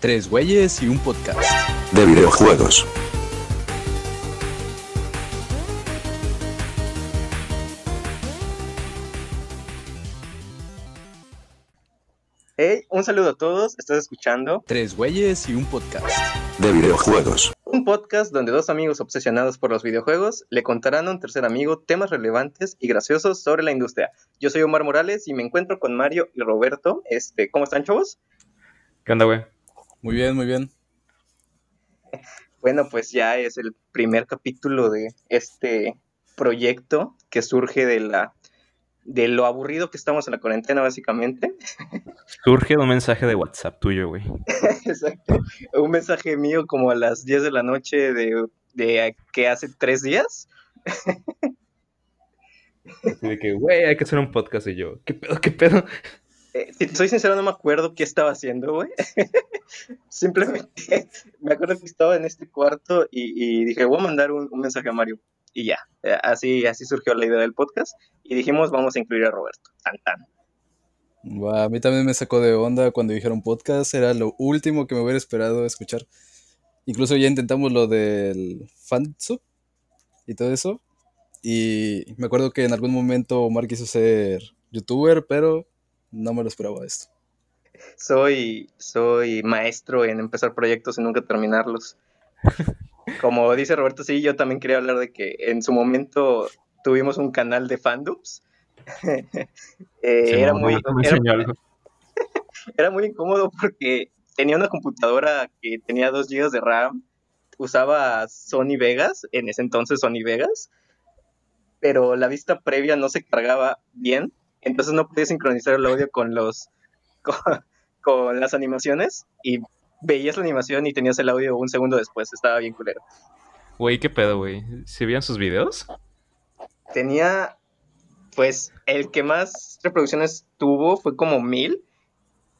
Tres güeyes y un podcast. de videojuegos. Hey, un saludo a todos, estás escuchando Tres güeyes y un podcast. de videojuegos. un podcast donde dos amigos obsesionados por los videojuegos le contarán a un tercer amigo temas relevantes y graciosos sobre la industria. Yo soy Omar Morales y me encuentro con Mario y Roberto. Este, ¿Cómo están, chavos? ¿Qué onda, güey? Muy bien, muy bien. Bueno, pues ya es el primer capítulo de este proyecto que surge de la de lo aburrido que estamos en la cuarentena, básicamente. Surge un mensaje de WhatsApp tuyo, güey. Exacto. Un mensaje mío como a las 10 de la noche de, de que hace tres días. Así de que, güey, hay que hacer un podcast y yo. ¿Qué pedo, qué pedo? Eh, soy sincero, no me acuerdo qué estaba haciendo, güey. Simplemente me acuerdo que estaba en este cuarto y, dije, voy a mandar un, mensaje a Mario. Y ya, eh, así, así surgió la idea del podcast. Y dijimos, vamos a incluir a Roberto. Tan, tan. A mí también me sacó de onda cuando dijeron podcast. Era lo último que me hubiera esperado escuchar. Incluso ya intentamos lo del fansub y todo eso. Y me acuerdo que en algún momento Omar quiso ser youtuber, pero no me lo esperaba esto. Soy, soy maestro en empezar proyectos y nunca terminarlos. Como dice Roberto, sí, yo también quería hablar de que en su momento tuvimos un canal de fandoms. Eh, era, muy, era, era muy incómodo porque tenía una computadora que tenía 2 GB de RAM, usaba Sony Vegas, en ese entonces Sony Vegas, pero la vista previa no se cargaba bien, entonces no podía sincronizar el audio con los con, con las animaciones y veías la animación y tenías el audio un segundo después, estaba bien culero. Güey, ¿qué pedo, güey? ¿Se veían sus videos? Tenía, pues, el que más reproducciones tuvo fue como mil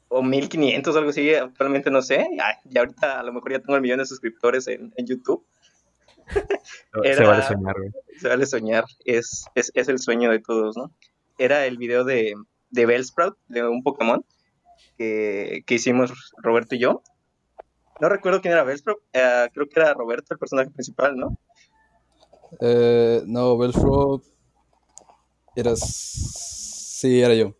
o mil quinientos, algo así, actualmente no sé. Ya, ya ahorita a lo mejor ya tengo el millón de suscriptores en, en YouTube. Se vale soñar, güey. Se vale soñar, es, es, es el sueño de todos, ¿no? Era el video de, de Bellsprout, de un Pokémon, que, que hicimos Roberto y yo. No recuerdo quién era Bellsprout, eh, creo que era Roberto, el personaje principal, ¿no? Eh, no, Belfro. Eras. Sí, era yo.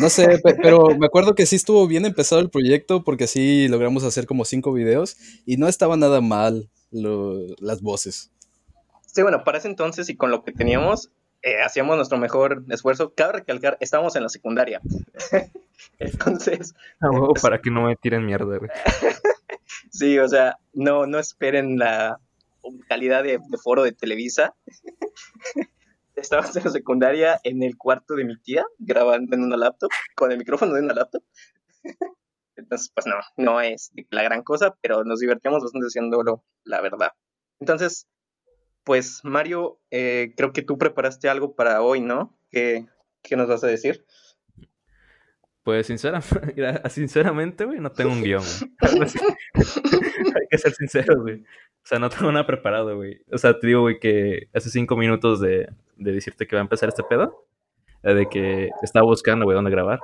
No sé, pe- pero me acuerdo que sí estuvo bien empezado el proyecto porque sí logramos hacer como cinco videos y no estaba nada mal lo- las voces. Sí, bueno, para ese entonces y con lo que teníamos, eh, hacíamos nuestro mejor esfuerzo. Cabe recalcar, estábamos en la secundaria. entonces, Ah, para que no me tiren mierda, güey. sí, o sea, no, no esperen la calidad de, de foro de Televisa. Estábamos en la secundaria en el cuarto de mi tía, grabando en una laptop, con el micrófono de una laptop. Entonces, pues no, no es la gran cosa, pero nos divertíamos bastante haciéndolo, la verdad. Entonces, pues Mario, eh, creo que tú preparaste algo para hoy, ¿no? ¿Qué, qué nos vas a decir? Pues, sinceramente, sinceramente, güey, no tengo un guion. Hay que ser sinceros, güey. O sea, no tengo nada preparado, güey. O sea, te digo, güey, que hace cinco minutos de, de decirte que va a empezar este pedo, eh, de que estaba buscando, güey, dónde grabar.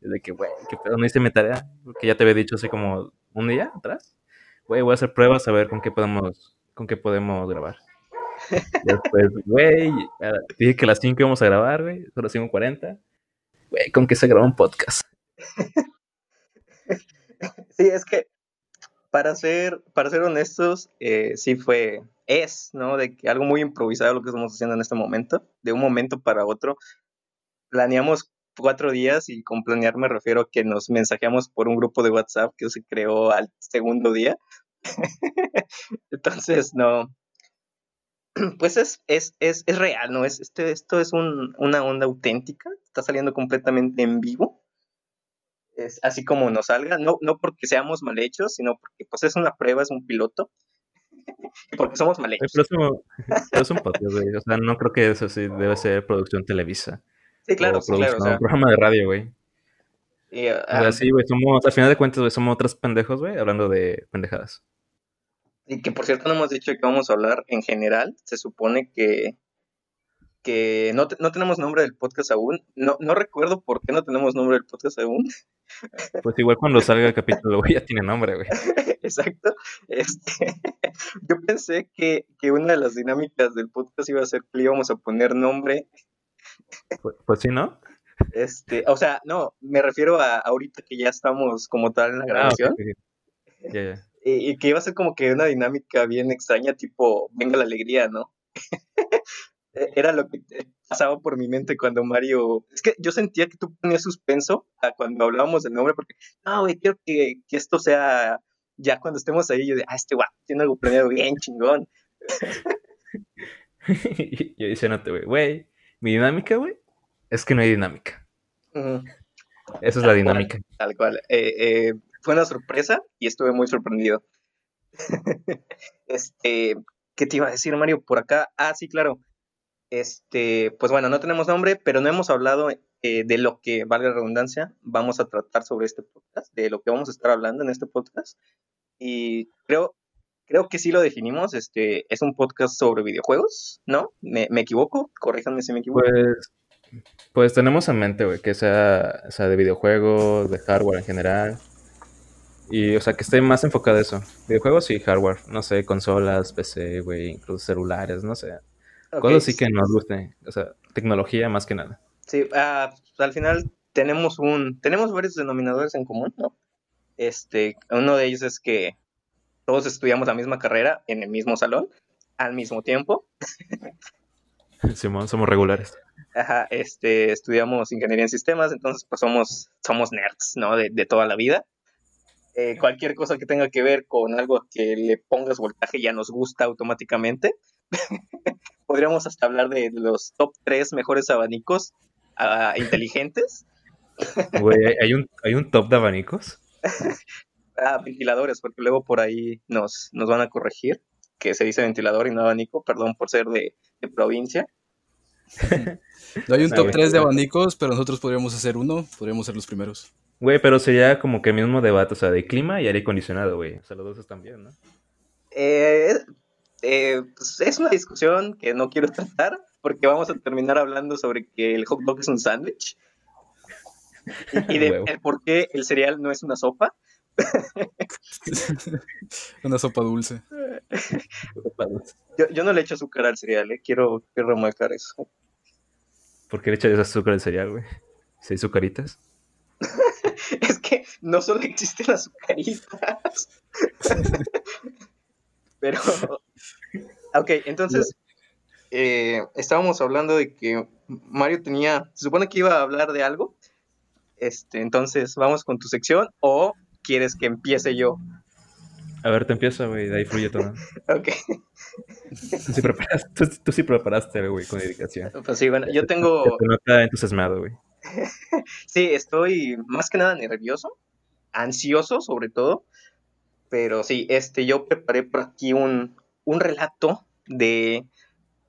De que, güey, ¿qué pedo? No hice mi tarea, porque ya te había dicho hace como un día atrás. Güey, voy a hacer pruebas a ver con qué podemos, con qué podemos grabar. Después, güey, dije que a las 5 íbamos a grabar, güey, son las 5.40. Güey, con que se graba un podcast. Sí, es que para ser, para ser honestos, eh, sí fue, es, ¿no? De que algo muy improvisado lo que estamos haciendo en este momento, de un momento para otro. Planeamos cuatro días y con planear me refiero a que nos mensajeamos por un grupo de WhatsApp que se creó al segundo día. Entonces, no. Pues es, es, es, es real, ¿no? Es, este, esto es un, una onda auténtica, está saliendo completamente en vivo es así como nos salga, no, no porque seamos mal hechos, sino porque pues es una prueba, es un piloto, y porque somos mal hechos. Pero es, como- pero es un podcast, güey. O sea, no creo que eso sí debe ser producción Televisa. Sí, claro, sí, claro, o sea, un programa de radio, güey. y, ah, O sea, sí, güey, somos, al final de cuentas, güey, somos otros pendejos, güey, hablando de pendejadas. Y que por cierto no hemos dicho que vamos a hablar en general, se supone que, que no, te- no tenemos nombre del podcast aún, no, no recuerdo por qué no tenemos nombre del podcast aún, Pues igual cuando salga el capítulo, güey, ya tiene nombre, güey. Exacto. Este, yo pensé que, que una de las dinámicas del podcast iba a ser que le íbamos a poner nombre. Pues, pues sí, ¿no? Este, o sea, no, me refiero a ahorita que ya estamos como tal en la Ah, grabación. ok. Ya, ya. Y, que iba a ser como que una dinámica bien extraña, tipo, venga la alegría, ¿no? E- Era lo que pasaba por mi mente cuando Mario... Es que yo sentía que tú ponías suspenso a cuando hablábamos del nombre, porque, no, güey, quiero que, que esto sea... Ya cuando estemos ahí, yo de, ah, este guapo tiene algo planeado bien chingón. Yo diciéndote, güey, güey, mi dinámica, güey, es que no hay dinámica. Ujú, Esa es la dinámica. Tal cual. Eh, eh, fue una sorpresa y estuve muy sorprendido. este, ¿qué te iba a decir, Mario? Por acá. Ah, sí, claro. Este, pues bueno, no tenemos nombre, pero no hemos hablado eh, de lo que, valga la redundancia, vamos a tratar sobre este podcast, de lo que vamos a estar hablando en este podcast. Y creo, creo que sí lo definimos. Este, es un podcast sobre videojuegos, ¿no? ¿Me, me equivoco? Corríjanme si me equivoco. Pues, pues tenemos en mente, güey, que sea, sea de videojuegos, de hardware en general. Y, o sea, que esté más enfocado a eso. Videojuegos y hardware. No sé, consolas, PC, güey, incluso celulares, no sé. Cosas así que nos guste. O sea, tecnología más que nada. Sí, pues, al final tenemos un, tenemos varios denominadores en común, ¿no? Este, uno de ellos es que todos estudiamos la misma carrera en el mismo salón al mismo tiempo. Simón, somos regulares. Ajá, este, estudiamos ingeniería en sistemas, entonces pues somos, somos nerds, ¿no? De, de toda la vida. Eh, cualquier cosa que tenga que ver con algo que le pongas voltaje ya nos gusta automáticamente. Podríamos hasta hablar de los top 3 mejores abanicos ah, inteligentes. Güey, ¿hay- ¿hay un, ¿hay un top de abanicos? Ah, ventiladores, porque luego por ahí nos, nos van a corregir que se dice ventilador y no abanico, perdón por ser de, de provincia. No hay un top güey. 3 de abanicos, pero nosotros podríamos hacer uno, podríamos ser los primeros. Güey, pero sería como que el mismo debate, o sea, de clima y aire acondicionado, güey. O sea, los dos están bien, ¿no? Eh, eh, pues es una discusión que no quiero tratar porque vamos a terminar hablando sobre que el hot dog es un sándwich y, y de Huevo. por qué el cereal no es una sopa. Una sopa dulce. Yo, yo no le echo azúcar al cereal, eh, quiero, quiero remarcar eso. ¿Por qué le echas azúcar al cereal, güey? ¿Seis azucaritas? Es que no solo existen las azucaritas. Pero, ok, entonces, eh, estábamos hablando de que Mario tenía, se supone que iba a hablar de algo. Este, entonces, vamos con tu sección o quieres que empiece yo. A ver, te empieza, güey, de ahí fluye todo. Ok, Tú sí preparaste, tú, tú sí preparaste, güey, con dedicación. pues sí, bueno, yo tengo, te nota entusiasmado, güey. sí, estoy más que nada nervioso, ansioso sobre todo, pero sí, este, yo preparé por aquí un, un relato de,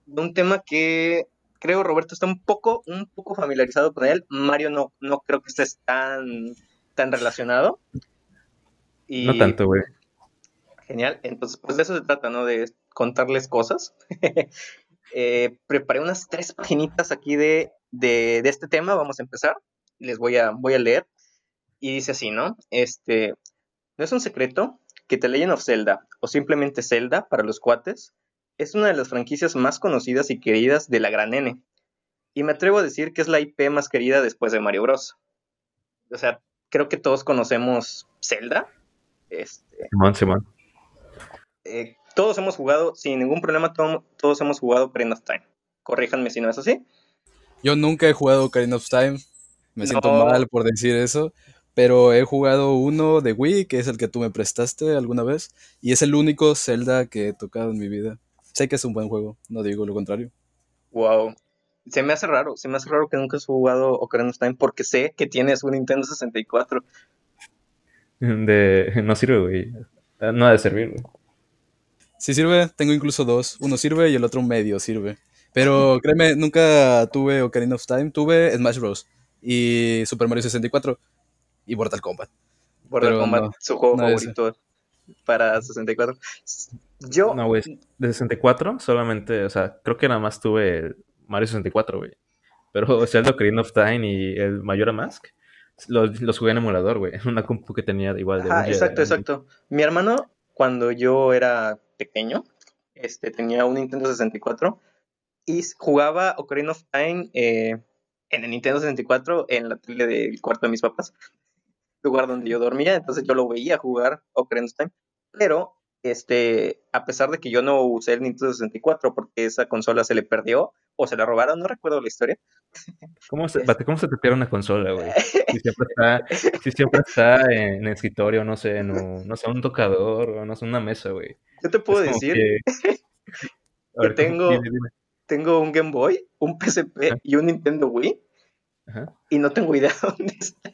de un tema que creo Roberto está un poco, un poco familiarizado con él, Mario no, no creo que estés tan, tan relacionado. Y, No tanto, güey. Genial, entonces pues de eso se trata, ¿no? De contarles cosas. Eh, preparé unas tres paginitas aquí de, de, de este tema, vamos a empezar. Les voy a, voy a leer. Y dice así, ¿no? Este, no es un secreto que The Legend of Zelda, o simplemente Zelda para los cuates, es una de las franquicias más conocidas y queridas de la gran N. Y me atrevo a decir que es la IP más querida después de Mario Bros. O sea, creo que todos conocemos Zelda. Este, Simón, Simón. Eh, todos hemos jugado, sin ningún problema, to- todos hemos jugado Ocarina of Time. Corríjanme si no es así. Yo nunca he jugado Ocarina of Time. Me siento mal por decir eso. Pero he jugado uno de Wii, que es el que tú me prestaste alguna vez. Y es el único Zelda que he tocado en mi vida. Sé que es un buen juego, no digo lo contrario. Wow. Se me hace raro, se me hace raro que nunca has jugado Ocarina of Time porque sé que tienes un Nintendo 64. De... No sirve, güey. No ha de servir, güey. Si sirve, tengo incluso dos. Uno sirve y el otro medio sirve. Pero créeme, nunca tuve Ocarina of Time. Tuve Smash Bros. Y Super Mario 64 y Mortal Kombat. Mortal Pero Kombat, no, su juego no ese. favorito para 64. Yo, No, güey. De 64 solamente, o sea, creo que nada más tuve el Mario 64, güey. Pero Zelda Ocarina of Time y el Majora Mask los, los jugué en emulador, güey. En una compu que tenía igual de un exacto, exacto. Mi hermano, cuando yo era pequeño, este, tenía un Nintendo 64 y jugaba Ocarina of Time eh, en el Nintendo 64 en la tele del cuarto de mis papás, lugar donde yo dormía, entonces yo lo veía jugar Ocarina of Time, pero este, a pesar de que yo no usé el Nintendo 64 porque esa consola se le perdió o se la robaron, no recuerdo la historia, ¿Cómo se, Bate, ¿Cómo se te pierde una consola, güey? Si siempre está, si siempre está en el escritorio, no sé, en un, no sé, un tocador, o no sé, una mesa, güey. yo te puedo decir que- ver, tengo- Dime, dime. tengo un Game Boy, un PSP Ajá. y un Nintendo Wii Ajá. y no tengo idea dónde está.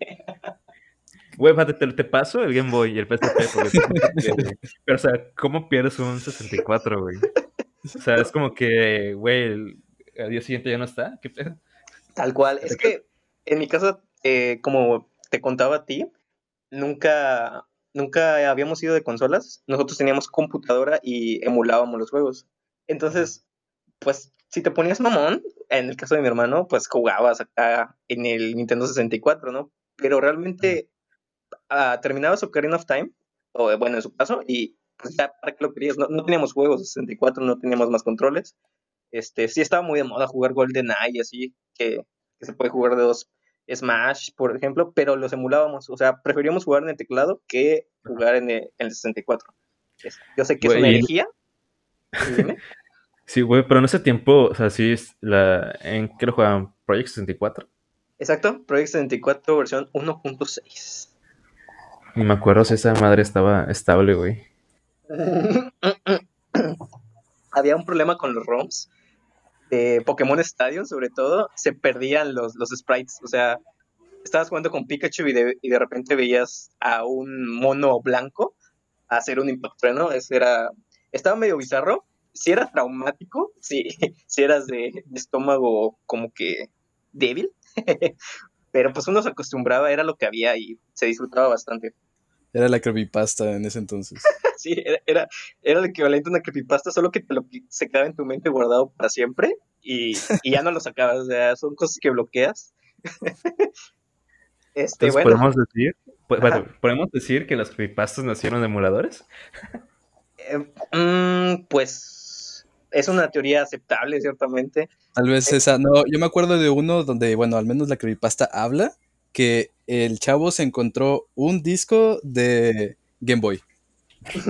Güey, te, te paso el Game Boy y el PSP, porque Pero, o sea, ¿cómo pierdes un 64, güey? O sea, es como que, güey, el, al día siguiente ya no está. ¿Qué pedo? Tal cual. Es que en mi caso, eh, como te contaba a ti, nunca, nunca habíamos ido de consolas. Nosotros teníamos computadora y emulábamos los juegos. Entonces, pues, si te ponías mamón, en el caso de mi hermano, pues jugabas acá en el Nintendo 64, ¿no? Pero realmente ah, terminabas Ocarina of Time, o bueno, en su caso, y pues ya, ¿para qué lo querías? No, no teníamos juegos de 64, no teníamos más controles. Este, sí estaba muy de moda jugar GoldenEye, así, que, que se puede jugar de dos Smash, por ejemplo, pero los emulábamos, o sea, preferíamos jugar en el teclado que jugar en el, en el 64. Es- yo sé que es una herejía. Sí, güey, pero en ese tiempo, o sea, sí, es la, ¿en qué lo jugaban? ¿Project 64? Exacto, Project 64 versión 1.6. Ni me acuerdo si esa madre estaba estable, güey. Había un problema con los ROMs de Pokémon Stadium, sobre todo, se perdían los, los sprites. O sea, estabas jugando con Pikachu y de, y de repente veías a un mono blanco hacer un Impact Trueno. Ese era, estaba medio bizarro. Si era traumático, si, si eras de, de estómago como que débil, pero pues uno se acostumbraba, era lo que había y se disfrutaba bastante. Era la creepypasta en ese entonces. Sí, era, era, era el equivalente a una creepypasta, solo que te lo, se quedaba en tu mente guardado para siempre y, y ya no lo sacabas. O sea, son cosas que bloqueas. este, Entonces, bueno, ¿podemos decir, bueno, ¿podemos decir que las creepypastas nacieron de emuladores? eh, mm, pues es una teoría aceptable, ciertamente. Tal vez esa. No, yo me acuerdo de uno donde, bueno, al menos la creepypasta habla que el chavo se encontró un disco de Game Boy.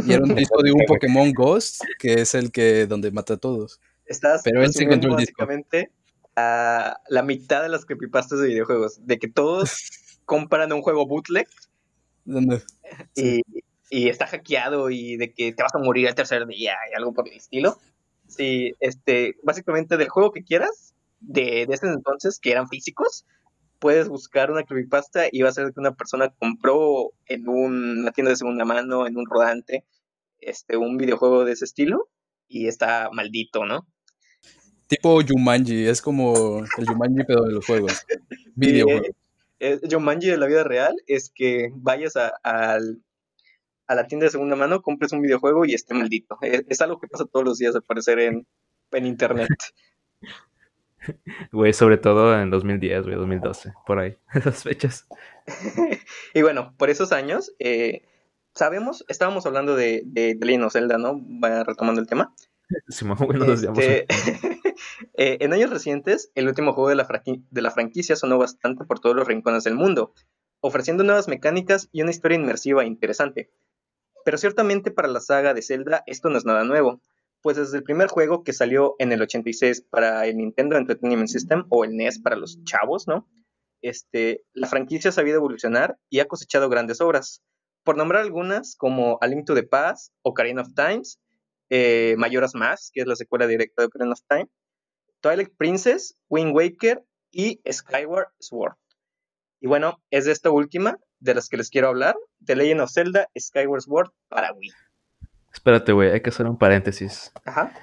Y era un disco de un Pokémon Ghost, que es el que donde mata a todos. Estás Pero él se encontró el disco. básicamente a la mitad de las creepypastas de videojuegos, de que todos compran un juego bootleg Donde- y, y está hackeado y de que te vas a morir el tercer día y algo por el estilo. Sí, este, básicamente del juego que quieras, de, de ese entonces, que eran físicos, puedes buscar una creepypasta y va a ser que una persona compró en un- una tienda de segunda mano, en un rodante, este, un videojuego de ese estilo y está maldito, ¿no? Tipo Jumanji, es como el Jumanji, pero de los juegos. Videojuegos. Eh, eh, Jumanji de la vida real es que vayas a, la tienda de segunda mano, compres un videojuego y esté maldito. Es, es algo que pasa todos los días, al parecer, en, en internet. Güey, sobre todo en 2010, güey, 2012, por ahí, esas fechas. y bueno, por esos años, eh, sabemos, estábamos hablando de, de, de of Zelda, ¿no? Va retomando el tema. Güey, nos Este, eh, en años recientes, el último juego de la, de la franquicia sonó bastante por todos los rincones del mundo, ofreciendo nuevas mecánicas y una historia inmersiva e interesante. Pero ciertamente para la saga de Zelda esto no es nada nuevo, pues desde el primer juego que salió en el 86 para el Nintendo Entertainment System o el NES para los chavos, ¿no? Este, la franquicia ha sabido evolucionar y ha cosechado grandes obras. Por nombrar algunas como A Link to the Past, Ocarina of Times, eh, Majora's Mask, que es la secuela directa de Ocarina of Time, Twilight Princess, Wind Waker y Skyward Sword. Y bueno, es de esta última de las que les quiero hablar, The Legend of Zelda Skyward Sword para Wii. Espérate, güey, hay que hacer un paréntesis. Ajá.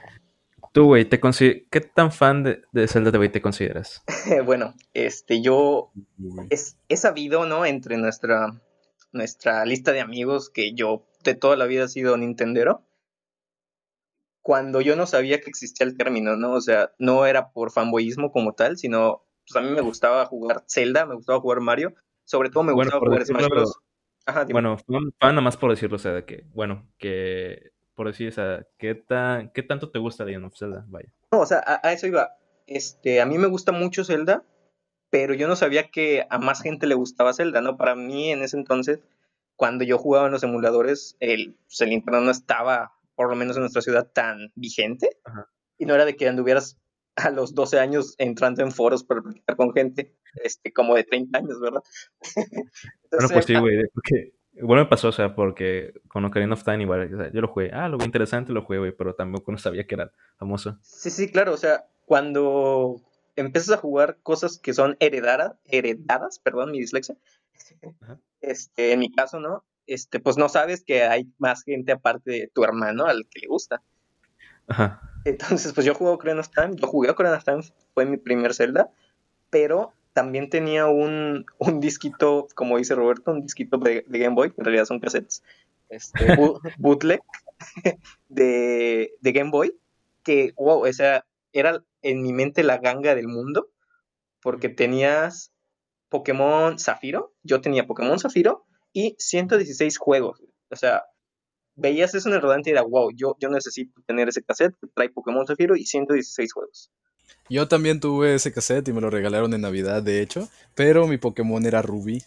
Tú, güey, te consi- ¿qué tan fan de, de Zelda güey, te consideras? bueno, este, yo es, he sabido, ¿no? Entre nuestra, nuestra lista de amigos que yo de toda la vida he sido Nintendero. Cuando yo no sabía que existía el término, ¿no? O sea, no era por fanboyismo como tal, sino pues a mí me gustaba jugar Zelda, me gustaba jugar Mario, Sobre todo me Bueno, gustaba jugar Smash Bros. Ajá, dime. Bueno, fan, fan nada más por decirlo, o sea, de que, bueno, que, por decir, o sea, ¿qué, tan, ¿qué tanto te gusta Legend of Zelda? Vaya. No, o sea, a, a eso iba. Este, a mí me gusta mucho Zelda, pero yo no sabía que a más gente le gustaba Zelda, ¿no? Para mí en ese entonces, cuando yo jugaba en los emuladores, el, pues, el internet no estaba, por lo menos en nuestra ciudad, tan vigente. Ajá. Y no era de que anduvieras a los 12 años entrando en foros para platicar con gente, este, como de 30 años, ¿verdad? Bueno, pues sí, güey, porque, bueno, me pasó, o sea, porque con Ocarina of Time igual, o sea, yo lo jugué, ah, lo vi interesante, lo jugué, güey, pero tampoco no sabía que era famoso. Sí, sí, claro, o sea, cuando empiezas a jugar cosas que son heredadas, heredadas, perdón, mi dislexia, Ajá. este, en mi caso, ¿no? Este, pues no sabes que hay más gente aparte de tu hermano al que le gusta. Ajá. Entonces, pues yo jugué Ocarina of Time, yo jugué Ocarina of Time, fue mi primer Zelda, pero también tenía un, un disquito, como dice Roberto, un disquito de, de Game Boy, que en realidad son cassettes, este, bootleg de, de Game Boy, que, wow, o sea, era en mi mente la ganga del mundo, porque tenías Pokémon Zafiro, yo tenía Pokémon Zafiro y 116 juegos, o sea, veías eso en el rodante y era, wow, yo, yo necesito tener ese cassette que trae Pokémon Zafiro y 116 juegos. Yo también tuve ese cassette y me lo regalaron en Navidad, de hecho, pero mi Pokémon era Rubí.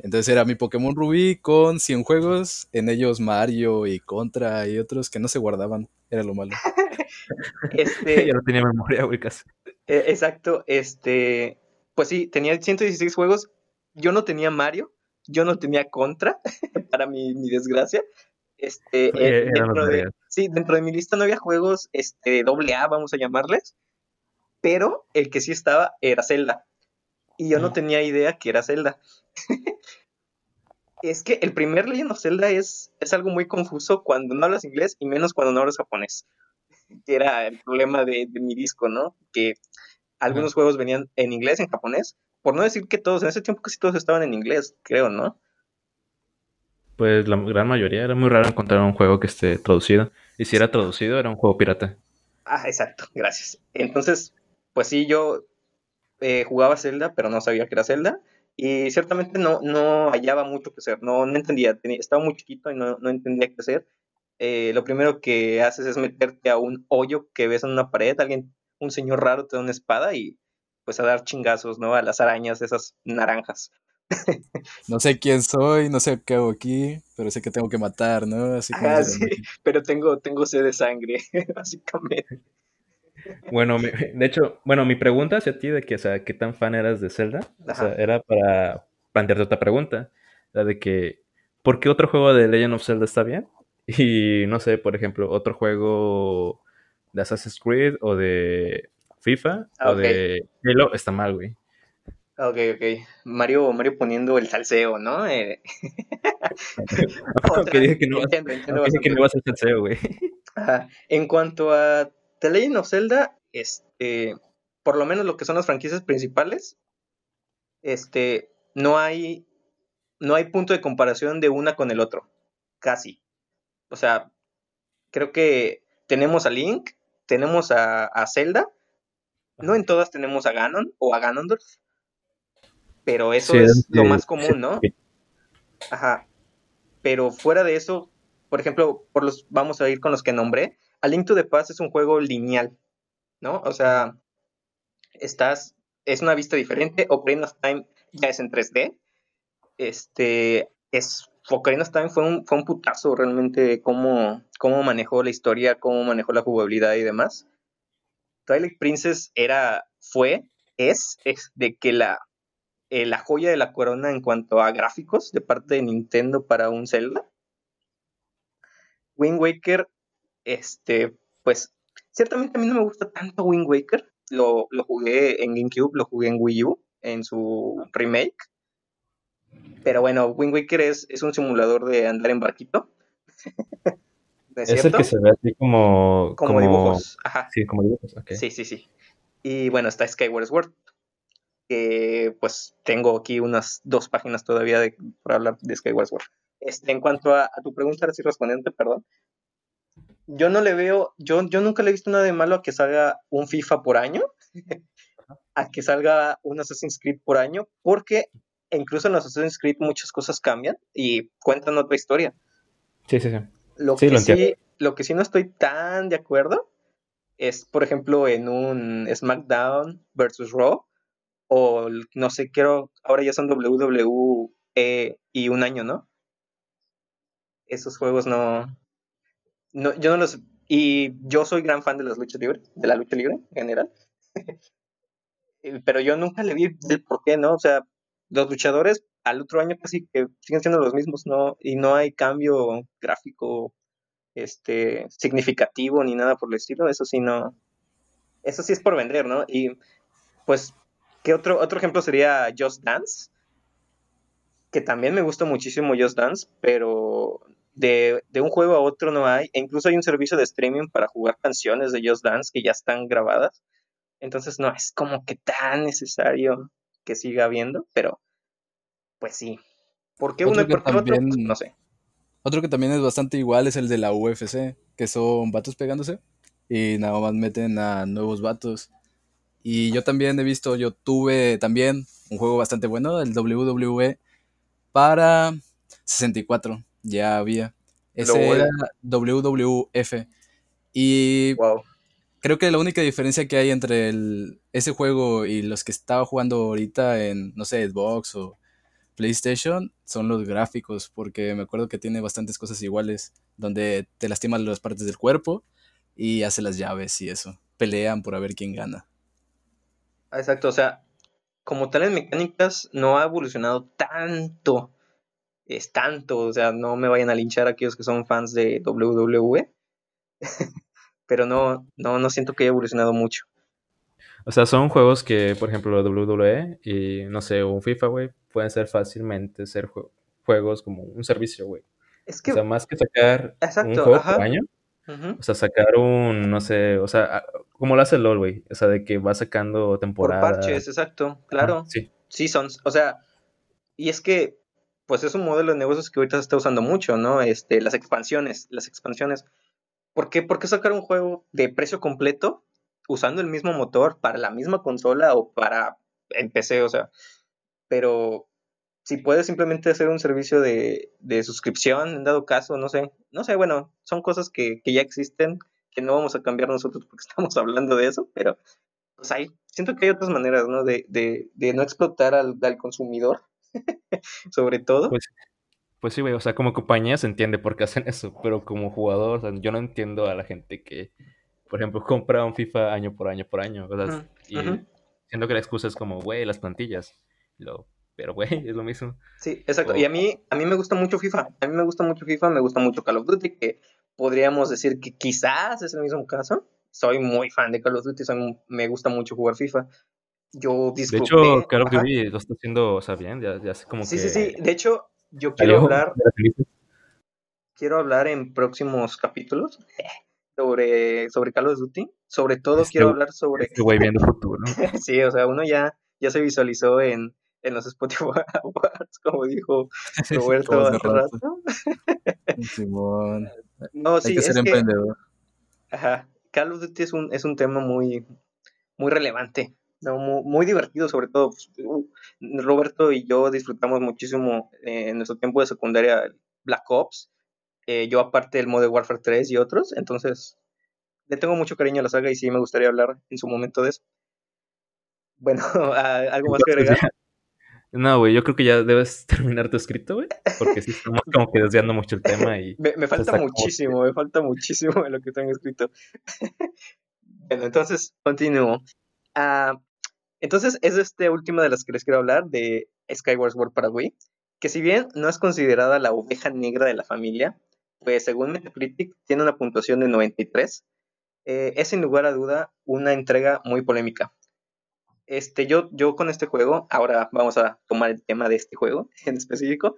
Entonces era mi Pokémon Rubí con 100 juegos, en ellos Mario y Contra y otros que no se guardaban, era lo malo. Este, ya no tenía memoria, güey, casi. Eh, exacto, este, pues sí, tenía 116 juegos, yo no tenía Mario, yo no tenía Contra, para mi, mi desgracia. Este, eh, dentro de, sí, dentro de mi lista no había juegos este, doble A, vamos a llamarles, pero el que sí estaba era Zelda. Y yo no Ujú. tenía idea que era Zelda. es que el primer Legend of Zelda es, es algo muy confuso cuando no hablas inglés y menos cuando no hablas japonés. Que era el problema de, de mi disco, ¿no? Que algunos juegos venían en inglés, en japonés. Por no decir que todos, en ese tiempo casi todos estaban en inglés, creo, ¿no? Pues la gran mayoría era muy raro encontrar un juego que esté traducido. Y si era traducido, era un juego pirata. Ah, exacto, gracias. Entonces, pues sí, yo eh, jugaba Zelda, pero no sabía que era Zelda. Y ciertamente no, no hallaba mucho que hacer, no, no entendía, tenía- estaba muy chiquito y no, no entendía qué hacer. Eh, lo primero que haces es meterte a un hoyo que ves en una pared, alguien, un señor raro te da una espada y pues a dar chingazos, ¿no? A las arañas, esas naranjas. No sé quién soy, no sé qué hago aquí, pero sé que tengo que matar, ¿no? Así como Ah, sí, pero tengo, tengo sed de sangre, básicamente. Bueno, mi- de hecho, bueno, mi pregunta hacia ti de que, o sea, ¿qué tan fan eras de Zelda? O sea, Ajá. era para plantearte otra pregunta. La de que, ¿por qué otro juego de Legend of Zelda está bien? Y, no sé, por ejemplo, otro juego de Assassin's Creed o de FIFA Ah, o de Halo está mal, güey. Ok, ok. Mario, Mario poniendo el salseo, ¿no? Eh, Aunque dije que no, entiendo, entiendo aunque dije que bastante. no iba a ser salseo, güey. Ajá. En cuanto a The Legend of Zelda, este, por lo menos lo que son las franquicias principales, este, no hay, no hay punto de comparación de una con el otro, casi. O sea, creo que tenemos a Link, tenemos a, a Zelda, no en todas tenemos a Ganon o a Ganondorf, pero eso Sí, es lo más común, ¿no? Ajá. Pero fuera de eso, por ejemplo, por los, vamos a ir con los que nombré. A Link to the Past es un juego lineal, ¿no? O sea, estás, es una vista diferente. Ocarina of Time ya es en 3D. Este, es, Ocarina of Time fue un, fue un putazo realmente cómo, cómo manejó la historia, cómo manejó la jugabilidad y demás. Twilight Princess era, fue, es, es de que la, eh, la joya de la corona en cuanto a gráficos de parte de Nintendo para un Zelda. Wind Waker, este, pues, ciertamente a mí no me gusta tanto Wind Waker. Lo, lo jugué en GameCube, lo jugué en Wii U, en su remake. Pero bueno, Wind Waker es, es un simulador de andar en barquito. ¿No es Es el que se ve así como... Como dibujos. Ajá. Sí, como dibujos, ok. Sí, sí, sí. Y bueno, está Skyward Sword. Que pues tengo aquí unas dos páginas todavía de, para hablar de Skyward Sword. Este, en cuanto a, a tu pregunta, ahora sí respondiendo, perdón. Yo no le veo, yo, yo nunca le he visto nada de malo a que salga un FIFA por año, a que salga un Assassin's Creed por año, porque incluso en los Assassin's Creed muchas cosas cambian y cuentan otra historia. Sí, sí, sí. Lo, Sí, que, lo sí, lo que sí no estoy tan de acuerdo es, por ejemplo, en un SmackDown versus Raw, o no sé, quiero, ahora ya son WWE y un año, ¿no? Esos juegos no, no, yo no los, y yo soy gran fan de las luchas libres, de la lucha libre en general, pero yo nunca le vi el por qué, ¿no? O sea, los luchadores al otro año casi que siguen siendo los mismos, ¿no? Y no hay cambio gráfico este, significativo ni nada por el estilo, eso sí no, eso sí es por vender, ¿no? Y pues, ¿qué otro, otro ejemplo sería Just Dance? Que también me gusta muchísimo Just Dance, pero de, de un juego a otro no hay, e incluso hay un servicio de streaming para jugar canciones de Just Dance que ya están grabadas, entonces no es como que tan necesario que siga habiendo, pero pues sí. ¿Por qué uno y por qué otro? Pues, no sé. Otro que también es bastante igual es el de la UFC, que son vatos pegándose y nada más meten a nuevos vatos. Y yo también he visto, yo tuve también un juego bastante bueno, el WWE, para 64, ya había. Ese era WWF. Y Wow. creo que la única diferencia que hay entre el- ese juego y los que estaba jugando ahorita en, no sé, Xbox o PlayStation son los gráficos, porque me acuerdo que tiene bastantes cosas iguales, donde te lastiman las partes del cuerpo y hace las llaves y eso. Pelean por a ver quién gana. Exacto, o sea, como tal en mecánicas no ha evolucionado tanto. Es tanto, o sea, no me vayan a linchar aquellos que son fans de WWE. Pero no, no, no siento que haya evolucionado mucho. O sea, son juegos que, por ejemplo, WWE y, no sé, un FIFA, güey, pueden ser fácilmente ser jue- juegos como un servicio, güey. Es que, O sea, más que sacar un juego ajá. por año, o sea, sacar un, no sé, o sea, como lo hace LOL, güey. O sea, de que va sacando por temporadas. parches, exacto, claro. Sí. Sí, son, o sea, y es que, pues es un modelo de negocios que ahorita se está usando mucho, ¿no? Este, las expansiones, las expansiones. ¿Por qué, por qué sacar un juego de precio completo usando el mismo motor para la misma consola o para en PC? O sea, pero si puedes simplemente hacer un servicio de, de suscripción, en dado caso, no sé, no sé, bueno, son cosas que, que ya existen, que no vamos a cambiar nosotros porque estamos hablando de eso, pero pues hay, siento que hay otras maneras, ¿no? De, de, de no explotar al, al consumidor, sobre todo. Pues, pues sí, güey, o sea, como compañía se entiende por qué hacen eso, pero como jugador, o sea, yo no entiendo a la gente que, por ejemplo, compra un FIFA año por año por año, o sea, Ujú, y siento que la excusa es como, güey, las plantillas, Lo- pero, güey, es lo mismo. Sí, exacto. O- Y a mí, a mí me gusta mucho FIFA. A mí me gusta mucho FIFA, me gusta mucho Call of Duty, que podríamos decir que quizás es el mismo caso. Soy muy fan de Call of Duty, soy- me gusta mucho jugar FIFA. Yo De hecho, Call of. Duty lo está haciendo, o sea, bien, ya, ya como Sí, que sí, sí. De hecho, yo quiero hablar, quiero hablar en próximos capítulos sobre, sobre Call of Duty. Sobre todo Este quiero hablar sobre. Este güey viendo futuro. Sí, o sea, uno ya, ya se visualizó en, en los Spotify Awards, como dijo Roberto hace rato. Simón. No, Hay sí, que es ser que emprendedor. ajá, Call of Duty es un, es un tema muy, muy relevante, ¿no? muy, muy divertido, sobre todo. pues, uh, Roberto y yo disfrutamos muchísimo eh, en nuestro tiempo de secundaria Black Ops. eh, yo, aparte del Modern Warfare 3 y otros, entonces le tengo mucho cariño a la saga y sí me gustaría hablar en su momento de eso. Bueno, ¿algo más que agregar? No, güey, yo creo que ya debes terminar tu escrito, güey, porque sí estamos como que desviando mucho el tema y Me, me falta muchísimo, me falta muchísimo de lo que tengo escrito. bueno, entonces, continúo. Ah, entonces, es este última de las que les quiero hablar, de Skyward Sword para Wii, que si bien no es considerada la oveja negra de la familia, pues según Metacritic tiene una puntuación de 93, eh, es sin lugar a duda una entrega muy polémica. Este, yo, yo con este juego, ahora vamos a tomar el tema de este juego en específico,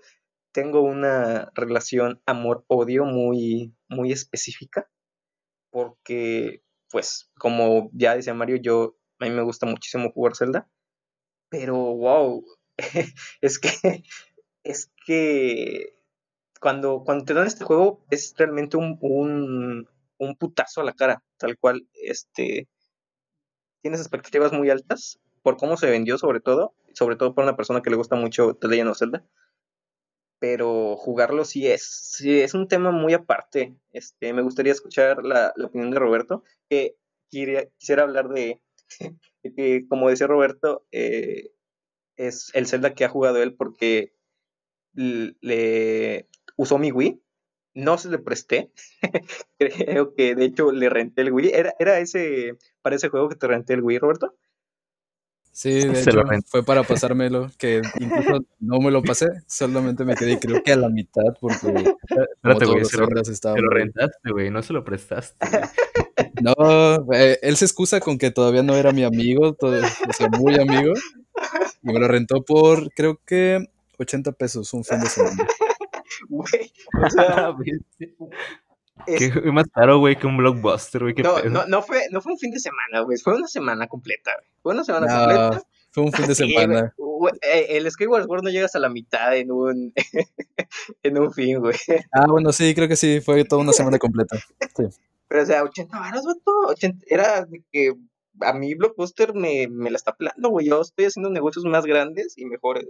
tengo una relación amor-odio muy, muy específica, porque, pues, como ya decía Mario, yo, a mí me gusta muchísimo jugar Zelda, pero, wow, es que, es que cuando, cuando te dan este juego es realmente un, un, un putazo a la cara, tal cual, este, tienes expectativas muy altas por cómo se vendió sobre todo, sobre todo para una persona que le gusta mucho The Legend of Zelda. Pero jugarlo sí es, sí es un tema muy aparte. Este, me gustaría escuchar la, opinión de Roberto, que quisiera hablar de, que, como decía Roberto, eh, es el Zelda que ha jugado él porque le usó mi Wii, no se le presté, creo que de hecho le renté el Wii, era, era ese, para ese juego que te renté el Wii, Roberto. Sí, de Se hecho, fue para pasármelo, que incluso no me lo pasé, solamente me quedé creo que a la mitad porque Espérate, güey, se lo, se lo rentaste, güey, no se lo prestaste. güey. No, eh, él se excusa con que todavía no era mi amigo, todo- o sea, muy amigo, y me lo rentó por creo que 80 pesos un fin de semana. Güey, o sea, es- Qué güey más caro, güey, que un blockbuster, güey, no, no, no, fue, no fue un fin de semana, güey, fue una semana completa, güey. Fue una semana No, completa. fue un fin de Sí, semana. eh, el Skyward Sword no llegas a la mitad en un, en un fin, güey. Ah, bueno, sí, creo que sí, fue toda una semana completa. Pero, o sea, 80 varos, vato. 80 era de que a mí Blockbuster me, me la está pelando, güey. Yo estoy haciendo negocios más grandes y mejores.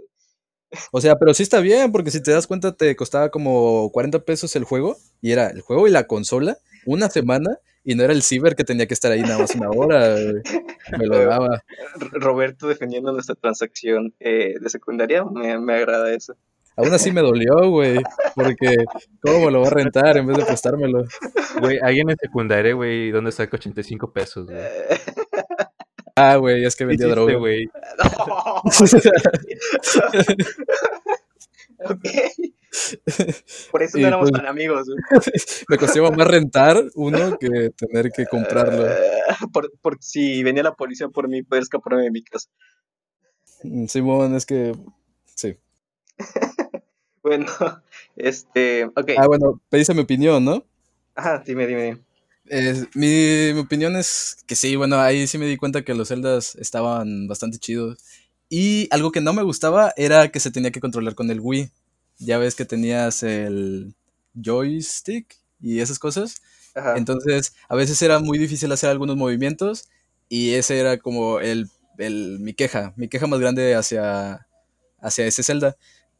O sea, pero sí está bien, porque si te das cuenta te costaba como 40 pesos el juego, y era el juego y la consola, una semana, y no era el ciber que tenía que estar ahí nada más una hora, güey. me lo daba. Roberto defendiendo nuestra transacción eh, de secundaria, me, me agrada eso. Aún así me dolió, güey, porque ¿cómo me lo va a rentar en vez de prestármelo? Güey, alguien en secundaria, güey, ¿dónde saca 85 pesos, güey? Ah, güey, es que ¿Qué vendía droga. güey? ok. Por eso Y no éramos pues- tan amigos. güey. Me costaba más rentar uno que tener que comprarlo. Por, por si venía la policía por mí, poder escaparme de mi casa. Mm, Simón, es que sí. Bueno, este, ok. Ah, bueno, pediste mi opinión, ¿no? Ajá, dime, dime, dime. Mi, mi opinión es que sí, bueno, ahí sí me di cuenta que los celdas estaban bastante chidos. Y algo que no me gustaba era que se tenía que controlar con el Wii. Ya ves que tenías el joystick y esas cosas. Ajá. Entonces, a veces era muy difícil hacer algunos movimientos y ese era como el, el- mi queja, mi queja más grande hacia, hacia ese Zelda.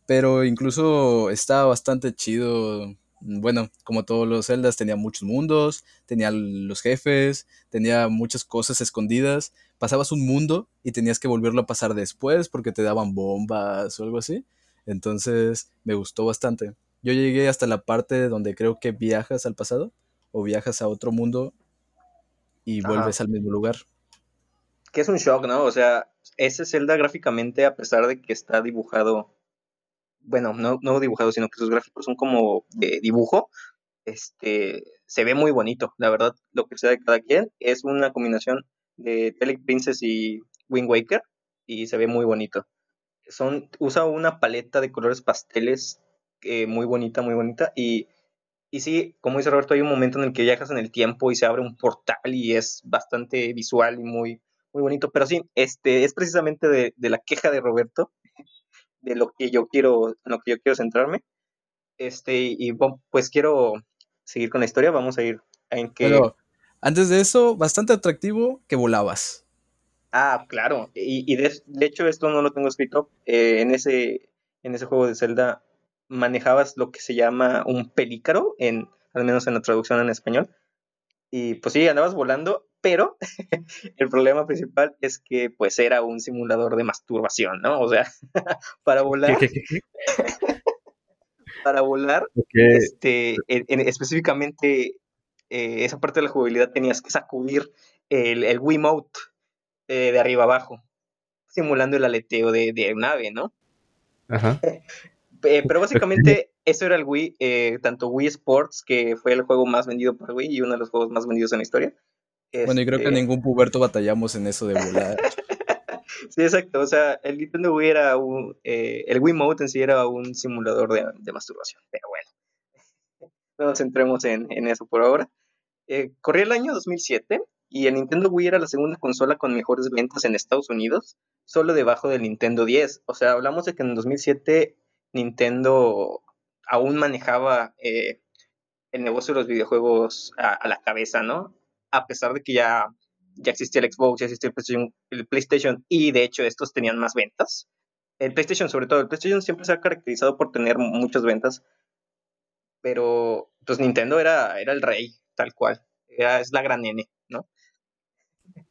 Pero incluso estaba bastante chido. Bueno, como todos los Zeldas, tenía muchos mundos, tenía los jefes, tenía muchas cosas escondidas. Pasabas un mundo y tenías que volverlo a pasar después porque te daban bombas o algo así. Entonces, me gustó bastante. Yo llegué hasta la parte donde creo que viajas al pasado o viajas a otro mundo y Ajá. vuelves al mismo lugar. que es un shock, ¿no? O sea, ese Zelda gráficamente, a pesar de que está dibujado, bueno, no, no dibujado, sino que sus gráficos son como de dibujo, este, se ve muy bonito, la verdad, lo que sea de cada quien, es una combinación de Twilight Princess y Wind Waker, y se ve muy bonito. Son, usa una paleta de colores pasteles eh, muy bonita, muy bonita, y, y sí, como dice Roberto, hay un momento en el que viajas en el tiempo y se abre un portal y es bastante visual y muy, muy bonito. Pero sí, este es precisamente de, de la queja de Roberto, de lo que yo quiero, en lo que yo quiero centrarme. Este, y bueno, pues quiero seguir con la historia. Vamos a ir en que. Pero antes de eso, bastante atractivo que volabas. Ah, claro. Y, y de, de hecho, esto no lo tengo escrito. eh, en, ese, en ese juego de Zelda manejabas lo que se llama un pelícaro, en, al menos en la traducción en español. Y pues sí, andabas volando, pero el problema principal es que pues era un simulador de masturbación, ¿no? O sea, para volar, para volar, este, en- en- específicamente eh, esa parte de la jugabilidad tenías que sacudir el, el Wiimote eh, de arriba abajo, simulando el aleteo de, de nave, ¿no? Ajá. Eh, pero básicamente eso era el Wii, eh, tanto Wii Sports, que fue el juego más vendido por Wii y uno de los juegos más vendidos en la historia. Bueno, y creo que Este, ningún puberto batallamos en eso de volar. Sí, exacto. O sea, el Nintendo Wii era un. eh, el Wii Mode en sí era un simulador de, de masturbación. Pero bueno. No nos centremos en, en eso por ahora. Eh, corría el año 2007 y el Nintendo Wii era la segunda consola con mejores ventas en Estados Unidos, solo debajo del Nintendo 10. O sea, hablamos de que en 2007 Nintendo aún manejaba eh, el negocio de los videojuegos a, a la cabeza, ¿no? A pesar de que ya ya existía el Xbox, ya existía el PlayStation, el PlayStation y de hecho estos tenían más ventas. El PlayStation sobre todo, el PlayStation siempre se ha caracterizado por tener muchas ventas, pero pues Nintendo era, era el rey, tal cual. Era, es la gran nene, ¿no?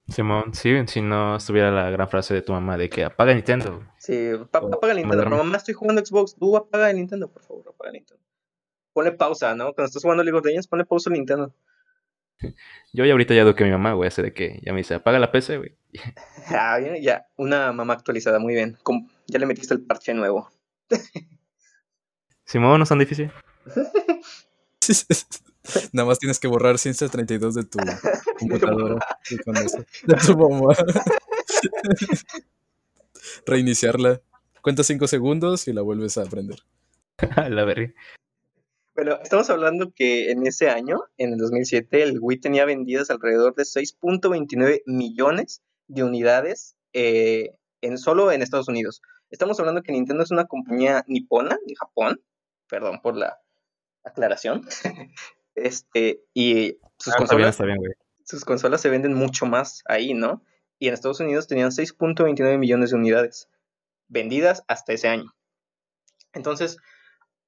Simón, sí, si no estuviera la gran frase de tu mamá de que apaga Nintendo. Sí, apaga Nintendo. duerme. Mamá, estoy jugando Xbox. Tú apaga el Nintendo, por favor, apaga el Nintendo. Ponle pausa, ¿no? Cuando estás jugando League of Legends, ponle pausa al Nintendo. Yo ya ahorita ya eduqué a mi mamá, güey, así de que ya me dice, apaga la PC, güey. Ah, bien, ya, una mamá actualizada, muy bien. Ya le metiste el parche nuevo. Simón, no es tan difícil. Nada más tienes que borrar 132 de tu computadora. De tu mamá. Reiniciarla. Cuenta 5 segundos y la vuelves a aprender. la verga. Bueno, estamos hablando que en ese año, en el 2007, el Wii tenía vendidas alrededor de 6.29 millones de unidades eh, en solo en Estados Unidos. Estamos hablando que Nintendo es una compañía nipona de Japón, perdón por la aclaración. este, y sus Ah, está bien, consolas está bien, güey. sus consolas se venden mucho más ahí, ¿no? Y en Estados Unidos tenían 6.29 millones de unidades vendidas hasta ese año. Entonces,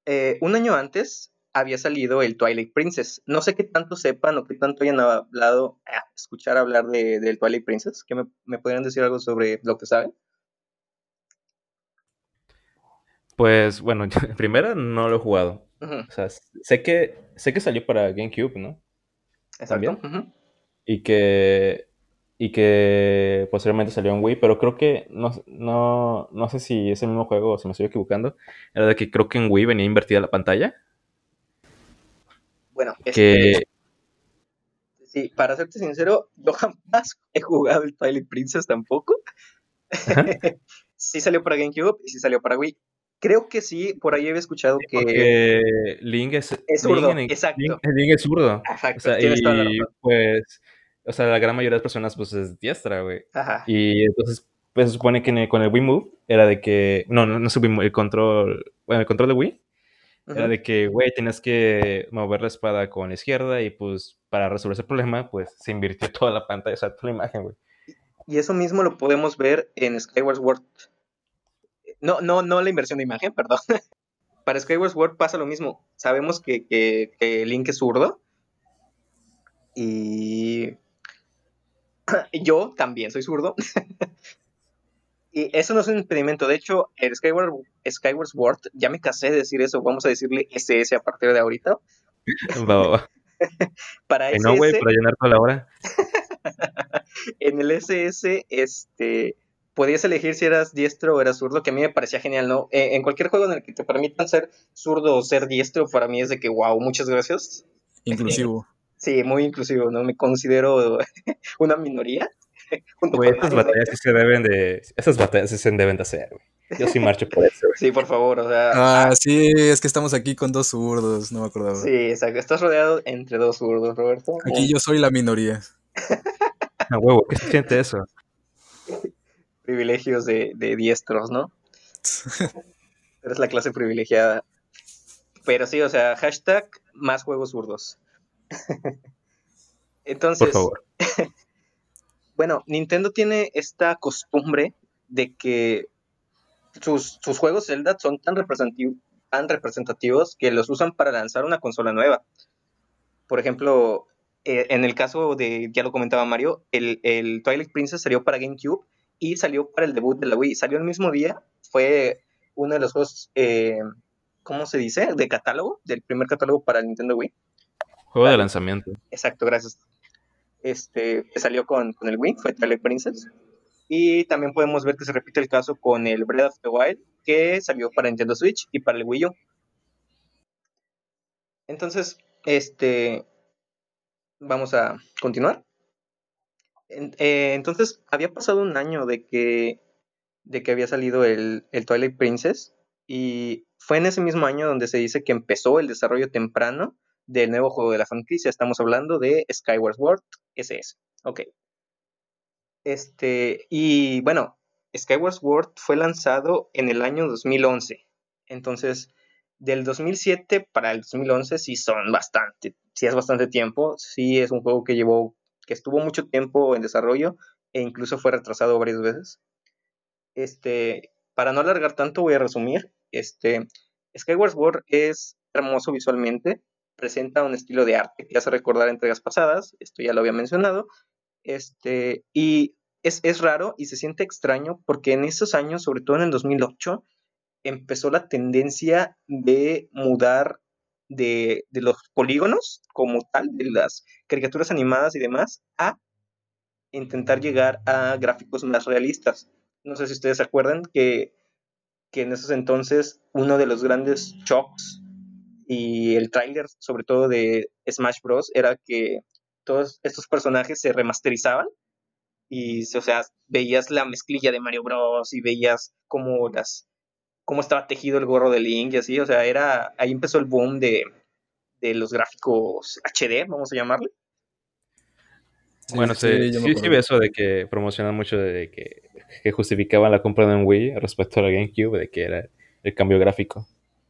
eh, un año antes había salido el Twilight Princess. No sé qué tanto sepan o qué tanto hayan hablado, ah, escuchar hablar de, del Twilight Princess. ¿Que me, me podrían decir algo sobre lo que saben? Pues, bueno, primera no lo he jugado. O sea, sé que, sé que salió para GameCube, ¿no? exacto. Ujú. Y que, y que posteriormente salió en Wii, pero creo que, no, no, no sé si es el mismo juego o si me estoy equivocando. Era de que creo que en Wii venía invertida la pantalla. Bueno, este, Que, sí, para serte sincero, yo jamás he jugado el Twilight Princess tampoco. Sí salió para GameCube y sí salió para Wii. Creo que sí, por ahí había escuchado que... porque Link es, Es zurdo, exacto. Link, Link es zurdo. Exacto, O sea, tienes toda la razón. pues, o sea, la gran mayoría de las personas pues es diestra, güey. Ajá. Y entonces, pues se supone que el- con el Wii Move era de que, no, no, no es el Wii Move, el control, bueno, el control de Wii era de que, güey, tienes que mover la espada con la izquierda y pues para resolver ese problema, pues se invirtió toda la pantalla, o sea, toda la imagen, güey. Y eso mismo lo podemos ver en Skyward Sword. No, no, no la inversión de imagen, perdón. Para Skyward Sword pasa lo mismo. Sabemos que, que- que Link es zurdo. Y yo también soy zurdo. y eso no es un impedimento. De hecho, el Skyward, Skyward Sword, ya me casé de decir eso. Vamos a decirle SS a partir de ahorita. Va, va, va. Para SS, no, güey, para llenar toda la hora. en el SS, este, podías elegir si eras diestro o eras zurdo, que a mí me parecía genial, ¿no? Eh, en cualquier juego en el que te permitan ser zurdo o ser diestro, para mí es de que, wow, muchas gracias. Inclusivo. Sí, muy inclusivo, ¿no? Me considero una minoría. junto Güey, estas batallas sí se deben de, esas batallas sí se deben de hacer, güey. Yo sí marcho por eso, güey. Sí, por favor, o sea, Ah, sí, es que estamos aquí con dos zurdos, no me acordaba. sí, exacto. Estás rodeado entre dos zurdos, Roberto. Aquí yo soy la minoría. A huevo, ¿qué se siente eso? Privilegios de, de diestros, ¿no? Eres la clase privilegiada. Pero sí, o sea, hashtag más juegos zurdos. Entonces, Por favor. Bueno, Nintendo tiene esta costumbre de que sus, sus juegos Zelda son tan, tan representativos que los usan para lanzar una consola nueva. Por ejemplo, eh, en el caso de, ya lo comentaba Mario, el, el Twilight Princess salió para GameCube y salió para el debut de la Wii. Salió el mismo día, fue uno de los juegos, eh, ¿cómo se dice? De catálogo, del primer catálogo para el Nintendo Wii. Juego de lanzamiento. Exacto, gracias. Este, salió con, con el Wii, fue Twilight Princess. Y también podemos ver que se repite el caso con el Breath of the Wild, que salió para Nintendo Switch y para el Wii U. Entonces, este, vamos a continuar. Eh, entonces, había pasado un año de que, de que había salido el, el Twilight Princess y fue en ese mismo año donde se dice que empezó el desarrollo temprano del nuevo juego de la franquicia. Estamos hablando de Skyward Sword SS. Ok. Este, y bueno, Skyward Sword fue lanzado en el año 2011. Entonces, del 2007 para el 2011 sí son bastante, sí es bastante tiempo. Sí es un juego que llevó que estuvo mucho tiempo en desarrollo e incluso fue retrasado varias veces. Este, para no alargar tanto, voy a resumir. Este, Skyward Sword es hermoso visualmente, presenta un estilo de arte que hace recordar entregas pasadas, esto ya lo había mencionado, este, y es, es raro y se siente extraño porque en esos años, sobre todo en el 2008, empezó la tendencia de mudar de, de, los polígonos como tal, de las caricaturas animadas y demás, a intentar llegar a gráficos más realistas. No sé si ustedes se acuerdan que, que en esos entonces uno de los grandes shocks y el tráiler sobre todo de Smash Bros. era que todos estos personajes se remasterizaban y, o sea, veías la mezclilla de Mario Bros. y veías cómo las cómo estaba tejido el gorro de Link y así, o sea, era ahí empezó el boom de, de los gráficos HD, vamos a llamarle. Sí, bueno, sí, sí, sí, eso de que promocionan mucho de que, que, justificaban la compra de un Wii respecto a la GameCube, de que era el cambio gráfico.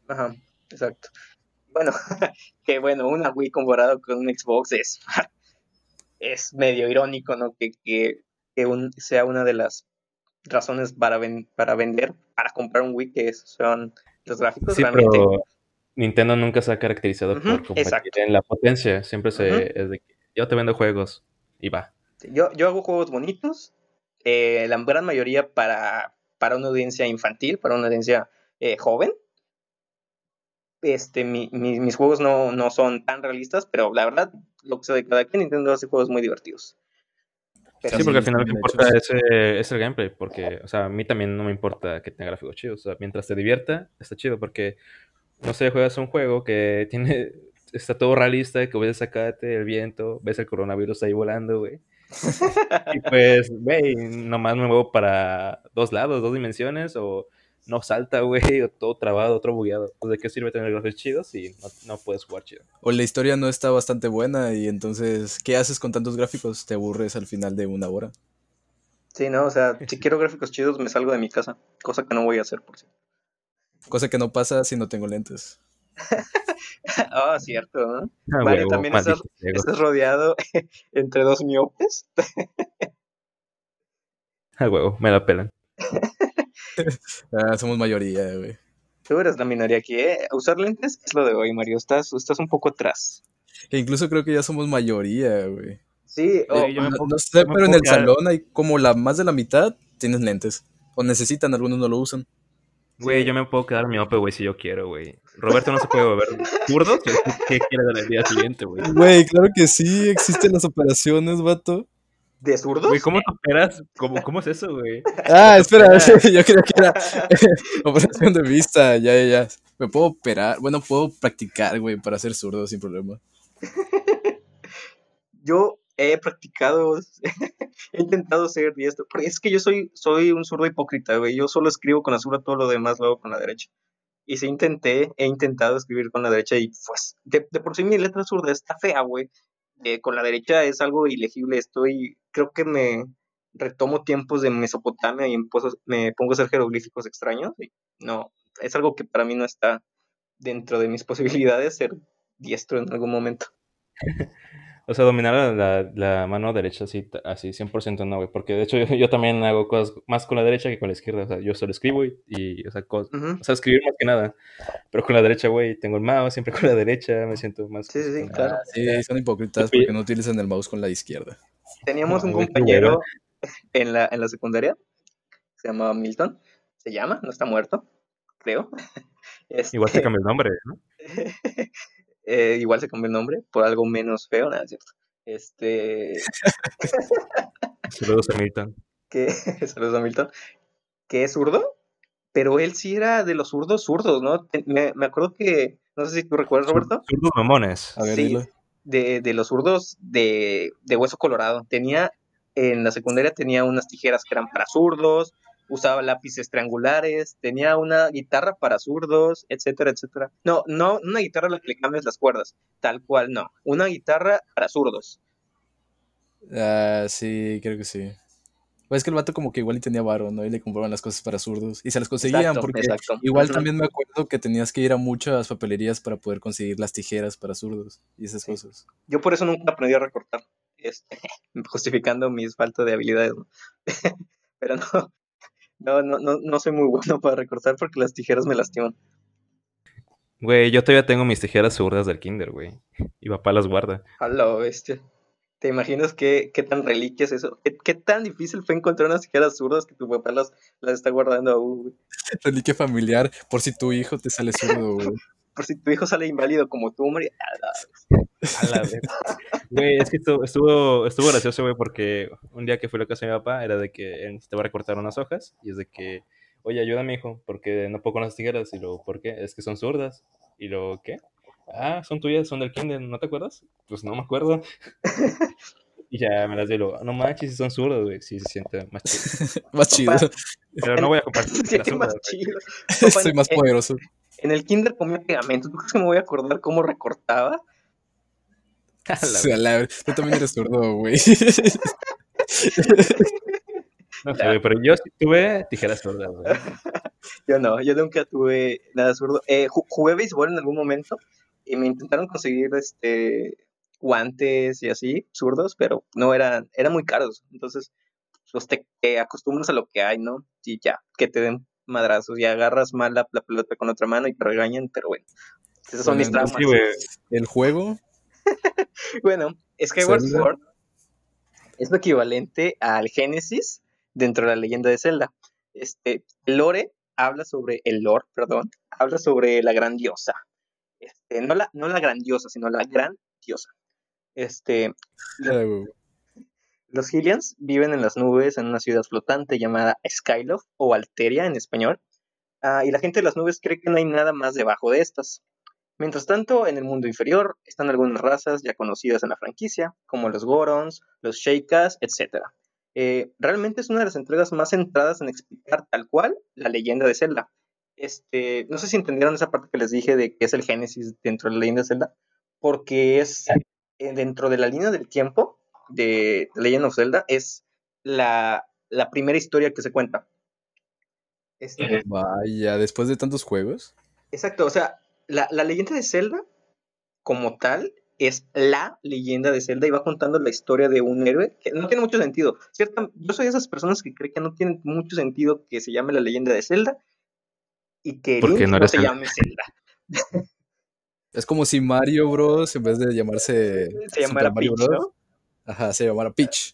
Ajá, exacto. Bueno, que bueno, una Wii comparado con un Xbox es, es medio irónico, ¿no? Que, que, que un, sea una de las razones para, ven, para vender, para comprar un Wii, que son los gráficos. Sí, realmente. pero Nintendo nunca se ha caracterizado uh -huh, por competir en la potencia. Siempre se, uh -huh. es de que yo te vendo juegos y va. Yo, yo hago juegos bonitos, eh, la gran mayoría para, para una audiencia infantil, para una audiencia eh, joven. Este, mi, mi, mis juegos no, no son tan realistas, pero la verdad, lo que se de cada quien, Nintendo hace juegos muy divertidos. Pero sí, porque al final lo que importa es, es, el gameplay, porque, o sea, a mí también no me importa que tenga gráficos chidos, o sea, mientras te divierta, está chido, porque, no sé, juegas un juego que tiene, está todo realista, que ves sacarte el viento, ves el coronavirus ahí volando, güey. y pues, güey, nomás me muevo para dos lados, dos dimensiones, o no salta, güey, o todo trabado, otro bugueado. Pues, ¿De qué sirve tener gráficos chidos si no, no, puedes jugar chido? O la historia no está bastante buena y entonces, ¿qué haces con tantos gráficos? Te aburres al final de una hora. Sí, no, o sea, si quiero gráficos chidos me salgo de mi casa, cosa que no voy a hacer, por cierto. Cosa que no pasa si no tengo lentes. Ah, oh, cierto, ¿no? Ah, vale, huevo, también estás, estás, rodeado entre dos miopes. Ah, huevo, me la pelan. ah, somos mayoría, güey. Tú eres la minoría aquí, ¿eh? Usar lentes es lo de hoy, Mario. Estás, estás un poco atrás. Que incluso creo que ya somos mayoría, güey. Sí, oh, no, puedo, no, sé, pero en el quedar. salón hay como la más de la mitad tienen lentes. O necesitan, algunos no lo usan. Güey, yo me puedo quedar miope, güey, si yo quiero, güey. Roberto no se puede ver zurdo. ¿Qué, qué quiere del día siguiente, güey? Güey, claro que sí, existen las operaciones, vato. ¿De zurdos? Güey, ¿cómo te operas? ¿Cómo, ¿Cómo es eso, güey? Ah, espera, yo creo que era operación de vista, ya, ya, ya. Me puedo operar, bueno, puedo practicar, güey, para ser zurdo sin problema. yo he practicado, he intentado ser diestro, porque es que yo soy, soy un zurdo hipócrita, güey. Yo solo escribo con la zurda, todo lo demás lo hago con la derecha. Y sí intenté, he intentado escribir con la derecha y pues, de, de por sí mi letra zurda está fea, güey. Eh, con la derecha es algo ilegible. Estoy, creo que me retomo tiempos de Mesopotamia y me pongo a hacer jeroglíficos extraños. Y no, es algo que para mí no está dentro de mis posibilidades ser diestro en algún momento. O sea, dominar la, la mano derecha así, así 100% no, güey. Porque de hecho yo, yo, también hago cosas más con la derecha que con la izquierda. O sea, yo solo escribo y, y o, sea, cosas, uh -huh. o sea, escribir más que nada. Pero con la derecha, güey, tengo el mouse siempre con la derecha, me siento más... Sí, sí, claro. Ah, sí, son hipócritas porque no utilizan el mouse con la izquierda. Teníamos no, un compañero en la, en la secundaria, se llama Milton, se llama, no está muerto, creo. Este... Igual se cambió el nombre, ¿no? Eh, igual se cambió el nombre por algo menos feo, nada, ¿cierto? Este. Saludos a Milton. Que... Saludos a Milton. Que es zurdo, pero él sí era de los zurdos zurdos, ¿no? Me, me acuerdo que. No sé si tú recuerdas, Roberto. Zurdos mamones. A ver, sí, dilo. De, de los zurdos de, de hueso colorado. Tenía. En la secundaria tenía unas tijeras que eran para zurdos, usaba lápices triangulares, tenía una guitarra para zurdos, etcétera, etcétera. No, no una guitarra a la que le cambias las cuerdas, tal cual no. Una guitarra para zurdos. Ah, uh, sí, creo que sí. Pues es que el vato como que igual y tenía varo, ¿no? Y le compraban las cosas para zurdos. Y se las conseguían exacto, porque exacto. igual también me acuerdo que tenías que ir a muchas papelerías para poder conseguir las tijeras para zurdos y esas sí. cosas. Yo por eso nunca aprendí a recortar. este, justificando mis falta de habilidades. ¿no? Pero no, no, no, no, no soy muy bueno para recortar porque las tijeras me lastiman. Güey, yo todavía tengo mis tijeras zurdas del kinder, güey. Y papá las guarda. A la bestia. ¿Te imaginas qué, qué tan reliquia es eso? ¿Qué, qué tan difícil fue encontrar unas tijeras zurdas que tu papá las, las está guardando aún, güey? Reliquia familiar, por si tu hijo te sale zurdo, güey. Por si tu hijo sale inválido como tú, hombre. a la- A la vez. Güey, es que estuvo, estuvo, estuvo gracioso, güey, porque un día que fui a la casa de mi papá era de que él necesitaba recortar unas hojas y es de que, oye, ayúdame, hijo, porque no puedo con las tijeras. Y luego, ¿por qué? Es que son zurdas. Y luego, ¿qué? Ah, son tuyas, son del kinder, ¿no te acuerdas? Pues no me acuerdo. Y ya me las dio y luego, no manches, si son zurdas, güey. Sí, se siente más chido. Más chido. Pero no voy a compartir Sí, las más chido. Papá, Soy más en- poderoso. En el kinder comía pegamento. ¿Tú crees que me voy a acordar cómo recortaba? A la O sea, la- Tú también eres zurdo, güey. No sé, güey, pero yo sí tuve tijeras zurdas, güey. Yo no, yo nunca tuve nada zurdo. Eh, ju- jugué béisbol en algún momento y me intentaron conseguir este guantes y así, zurdos, pero no eran, eran muy caros. Entonces, pues te, te acostumbras a lo que hay, ¿no? Y ya, que te den madrazos y agarras mal la, la pelota con otra mano y te regañan, pero bueno. Esos son mis Bueno, traumas. Sí, güey. El juego, Bueno, Skyward. Sword es lo equivalente al Génesis dentro de la leyenda de Zelda. Este, lore habla sobre, el lore, perdón, habla sobre la gran diosa. Este, no, la, no la grandiosa, sino la gran diosa. Este, ah, los Hylians viven en las nubes en una ciudad flotante llamada Skyloft o Alteria en español. Ah, y la gente de las nubes cree que no hay nada más debajo de estas. Mientras tanto, en el mundo inferior están algunas razas ya conocidas en la franquicia, como los Gorons, los Sheikas, etc. Eh, realmente es una de las entregas más centradas en explicar tal cual la leyenda de Zelda. Este, no sé si entendieron esa parte que les dije de que es el Génesis dentro de la leyenda de Zelda, porque es eh, dentro de la línea del tiempo de The Legend of Zelda, es la, la primera historia que se cuenta. Este, Vaya, después de tantos juegos. Exacto, o sea, la, la leyenda de Zelda, como tal, es la leyenda de Zelda y va contando la historia de un héroe que no tiene mucho sentido. Cierta, yo soy de esas personas que creen que no tiene mucho sentido que se llame la leyenda de Zelda y que Link no se llame Zelda. Es como si Mario Bros, en vez de llamarse Se Super llamara Mario Peach, Bros, ¿no? ajá, se llamara Peach.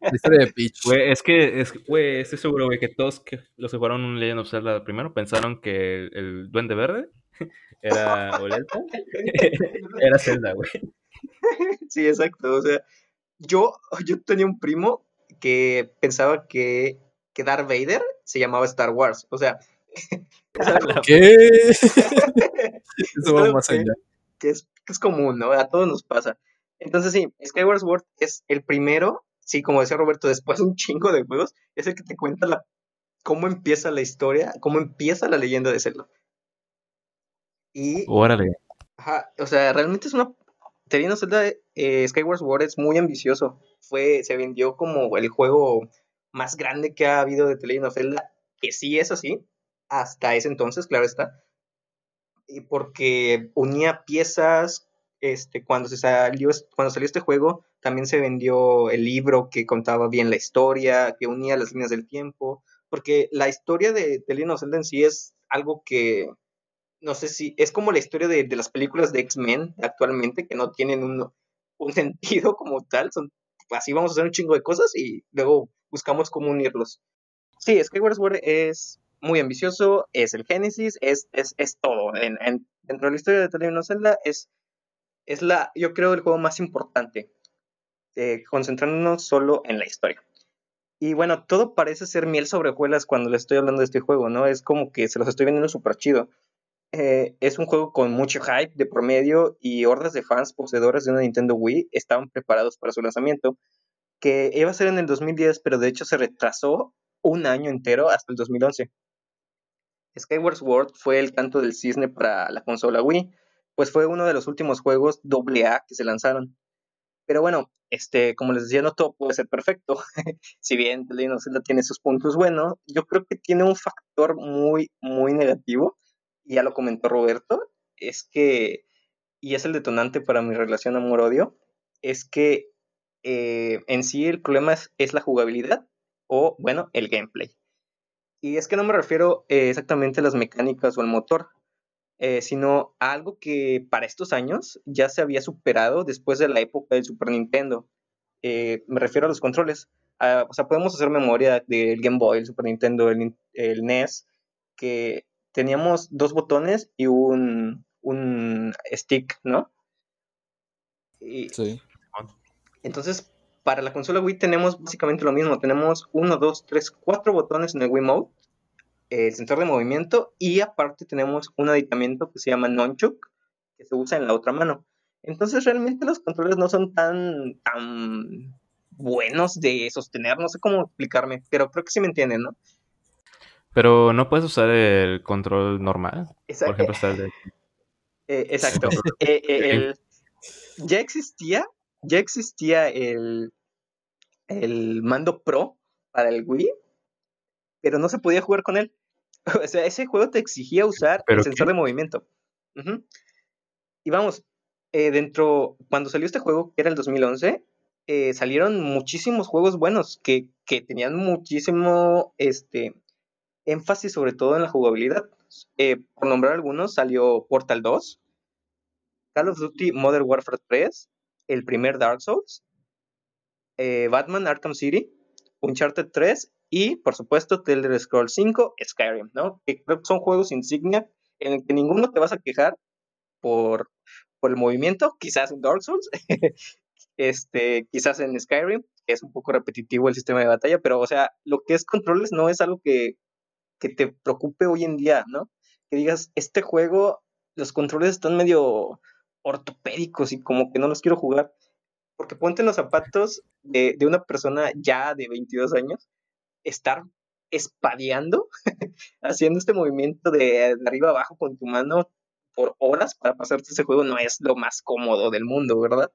La historia de Peach. Güey, es que, es, güey, estoy seguro, güey, que todos que los que jugaron un Legend of Zelda primero pensaron que el, el Duende Verde era o el Elfo, era Zelda, güey. Sí, exacto. O sea, yo, yo tenía un primo que pensaba que, que Darth Vader se llamaba Star Wars. O sea, ¿Qué? Eso Es va más que- allá. que es, que es común, ¿no? A todos nos pasa. Entonces, sí, Skyward Sword es el primero, sí, como decía Roberto, después de un chingo de juegos, es el que te cuenta la, cómo empieza la historia, cómo empieza la leyenda de Zelda. Y Órale. Ajá, o sea, realmente es una. Of Zelda eh, Skyward Sword es muy ambicioso. Fue, se vendió como el juego más grande que ha habido de of Zelda, que sí es así, hasta ese entonces, claro está. Y porque unía piezas, este, cuando se salió, cuando salió este juego, también se vendió el libro que contaba bien la historia, que unía las líneas del tiempo, porque la historia de Legend of Zelda en sí es algo que no sé si es como la historia de, de las películas de X-Men actualmente, que no tienen un, un sentido como tal, así vamos a hacer un chingo de cosas y luego buscamos cómo unirlos. Sí, Skyward Sword es muy ambicioso, es el Génesis, es, es, es todo. En, en- dentro de la historia de of Zelda es, es la, yo creo, el juego más importante, eh, concentrándonos solo en la historia. Y bueno, todo parece ser miel sobre hojuelas cuando les estoy hablando de este juego, ¿no? Es como que se los estoy vendiendo súper chido. Eh, es un juego con mucho hype de promedio y hordas de fans poseedores de una Nintendo Wii estaban preparados para su lanzamiento, que iba a ser en el 2010, pero de hecho se retrasó un año entero hasta el 2011. Skyward Sword fue el canto del cisne para la consola Wii, pues fue uno de los últimos juegos AA que se lanzaron. Pero bueno, este, como les decía, no todo puede ser perfecto. si bien The Legend tiene sus puntos buenos, yo creo que tiene un factor muy, muy negativo, y ya lo comentó Roberto, es que, y es el detonante para mi relación amor-odio, es que eh, en sí el problema es, es la jugabilidad o, bueno, el gameplay. Y es que no me refiero eh, exactamente a las mecánicas o al motor, eh, sino algo que para estos años ya se había superado después de la época del Super Nintendo. Eh, me refiero a los controles. Ah, o sea, podemos hacer memoria del Game Boy, el Super Nintendo, el, el NES, que teníamos dos botones y un, un stick, ¿no? Y, Sí. entonces, para la consola Wii tenemos básicamente lo mismo. Tenemos uno, dos, tres, cuatro botones en el Wiimote, el sensor de movimiento y aparte tenemos un aditamiento que se llama Nunchuk, que se usa en la otra mano. Entonces, realmente los controles no son tan, tan buenos de sostener. No sé cómo explicarme, pero creo que sí me entienden, ¿no? Pero no puedes usar el control normal. Esa- Por ejemplo, está el de... Eh, exacto. Eh, eh, el- ya existía, ya existía el, el mando Pro para el Wii, pero no se podía jugar con él. O sea, ese juego te exigía usar ¿Pero el sensor qué? de movimiento. Y vamos, eh, dentro, cuando salió este juego, que era el 2011, eh, salieron muchísimos juegos buenos que, que tenían muchísimo este, énfasis sobre todo en la jugabilidad. Eh, por nombrar algunos, salió Portal 2, Call of Duty Modern Warfare 3, el primer Dark Souls, Batman Arkham City, Uncharted 3 y, por supuesto, The Elder Scrolls 5, Skyrim, ¿no? Que creo que son juegos insignia en el que ninguno te vas a quejar por, por el movimiento, quizás en Dark Souls, este, quizás en Skyrim, que es un poco repetitivo el sistema de batalla, pero, o sea, lo que es controles no es algo que, que te preocupe hoy en día, ¿no? Que digas, este juego, los controles están medio ortopédicos y como que no los quiero jugar. Porque ponte en los zapatos de, de una persona ya de 22 años, estar espadeando, haciendo este movimiento de, de arriba abajo con tu mano por horas para pasarte ese juego no es lo más cómodo del mundo, ¿verdad?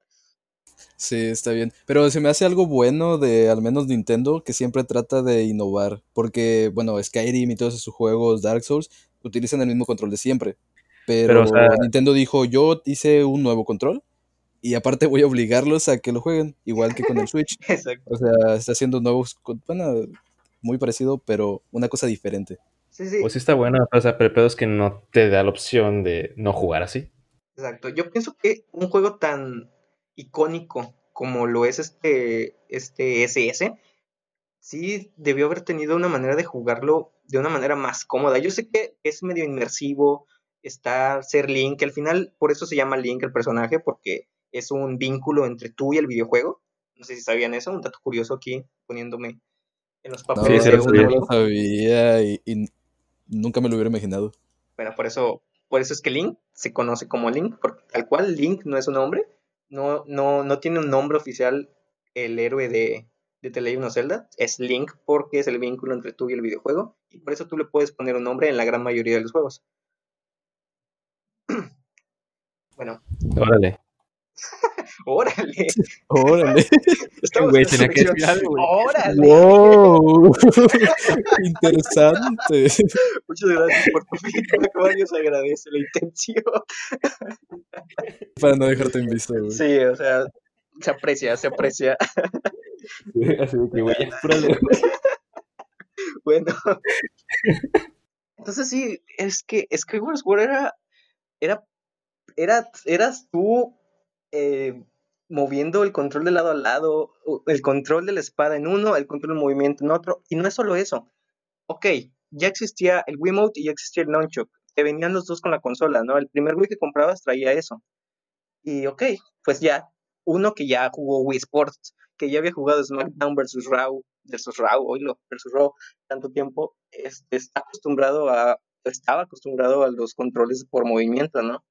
Sí, está bien. Pero se me hace algo bueno de al menos Nintendo que siempre trata de innovar. Porque, bueno, Skyrim y todos esos juegos, Dark Souls, utilizan el mismo control de siempre. Pero, Pero, o sea- Nintendo dijo, yo hice un nuevo control y aparte voy a obligarlos a que lo jueguen, igual que con el Switch. Exacto. O sea, está haciendo nuevos, bueno, muy parecido, pero una cosa diferente. Sí, sí, Pues sí está bueno, o sea, pero el pedo es que no te da la opción de no jugar así. exacto. Yo pienso que un juego tan icónico como lo es este, este SS, sí debió haber tenido una manera de jugarlo de una manera más cómoda. Yo sé que es medio inmersivo estar, ser Link, que al final por eso se llama Link el personaje, porque es un vínculo entre tú y el videojuego. No sé si sabían eso, un dato curioso aquí poniéndome en los No, sí lo sabía. no amigo. lo sabía y, y nunca me lo hubiera imaginado. Bueno, por eso, por eso es que Link se conoce como Link, porque tal cual Link no es un nombre, no, no, no tiene un nombre oficial el héroe de, de The Legend of Zelda, es Link porque es el vínculo entre tú y el videojuego, y por eso tú le puedes poner un nombre en la gran mayoría de los juegos. Bueno, Órale. órale, Órale. Güey, en tenía que decir algo, güey. Órale, ¡Wow! Interesante. muchas gracias por tu feedback, Mario, se agradece la intención. Para no dejarte en visto, güey. Sí, o sea, se aprecia, se aprecia. Así que, güey. Bueno. Entonces sí, es que Skyward Sword era, era, era, eras tú eh, moviendo el control de lado a lado, el control de la espada en uno, el control del movimiento en otro, y no es solo eso. Ok, ya existía el Wiimote y ya existía el Nunchuk, que venían los dos con la consola, ¿no? El primer Wii que comprabas traía eso. Y ok, pues ya, uno que ya jugó Wii Sports, que ya había jugado SmackDown versus Raw, versus Raw, oílo, versus Raw, tanto tiempo, este, está acostumbrado a, estaba acostumbrado a los controles por movimiento, ¿no?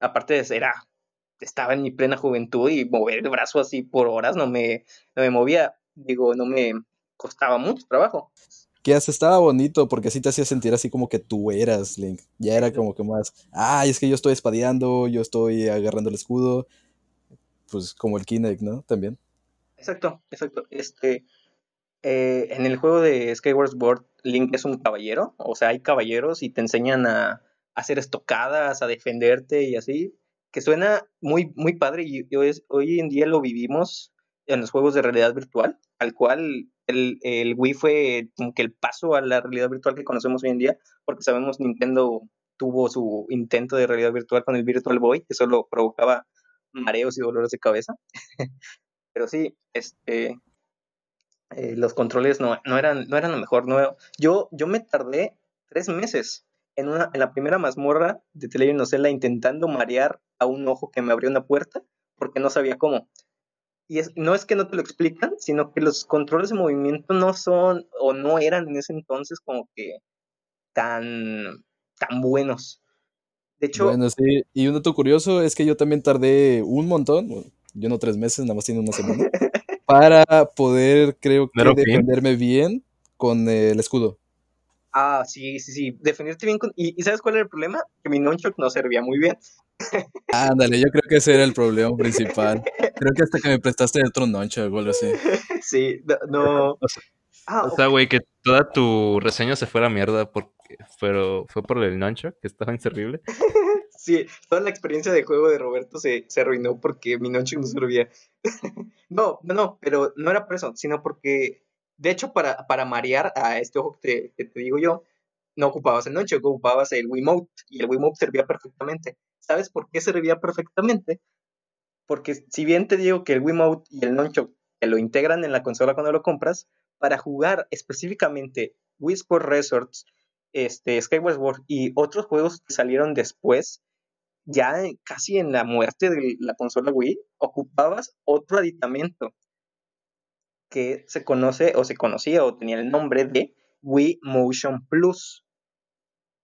Aparte de ser, era, estaba en mi plena juventud y mover el brazo así por horas no me, no me movía, digo, no me costaba mucho trabajo. Que hasta estaba bonito porque así te hacía sentir así como que tú eras Link. Ya era como que más, ay, es que yo estoy espadeando, yo estoy agarrando el escudo. Pues como el Kinect, ¿no? También. Exacto, exacto. Este, eh, en el juego de Skyward Sword, Link es un caballero, o sea, hay caballeros y te enseñan a, a hacer estocadas, a defenderte y así, que suena muy, muy padre y, y hoy, es- hoy en día lo vivimos en los juegos de realidad virtual, al cual el, el Wii fue como que el paso a la realidad virtual que conocemos hoy en día, porque sabemos Nintendo tuvo su intento de realidad virtual con el Virtual Boy, que solo provocaba mareos y dolores de cabeza. Pero sí, este, eh, los controles no, no, eran, no eran lo mejor. No, yo, yo me tardé tres meses en, una, en la primera mazmorra de of Zelda intentando marear a un ojo que me abrió una puerta porque no sabía cómo. Y es, no es que no te lo explican, sino que los controles de movimiento no son o no eran en ese entonces como que tan, tan buenos. De hecho, Bueno, sí. Y un dato curioso es que yo también tardé un montón, bueno, yo no tres meses, nada más tiene una semana, para poder, creo que, Pero bien. defenderme bien con el escudo. ah, sí, sí, sí, defenderte bien con... ¿Y, y sabes cuál era el problema? Que mi nunchuck no servía muy bien. Ándale, yo creo que ese era el problema principal. Creo que hasta que me prestaste el otro noncho o algo así. Sí, no... no. O sea, Ah, O sea, güey, que toda tu reseña se fue a la mierda porque pero fue por el nunchuck, que estaba inservible. Sí, toda la experiencia de juego de Roberto se, se arruinó porque mi nunchuck no servía. no, no, no, pero no era por eso, sino porque, de hecho, para, para marear a este ojo que te, que te digo yo, no ocupabas el nunchuck, ocupabas el Wiimote, y el Wiimote servía perfectamente. ¿Sabes por qué servía perfectamente? Porque si bien te digo que el Wiimote y el nunchuck te lo integran en la consola cuando lo compras, para jugar específicamente Wii Sport Resorts, este, Skyward Sword y otros juegos que salieron después, ya casi en la muerte de la consola Wii, ocupabas otro aditamento que se conoce o se conocía o tenía el nombre de Wii Motion Plus.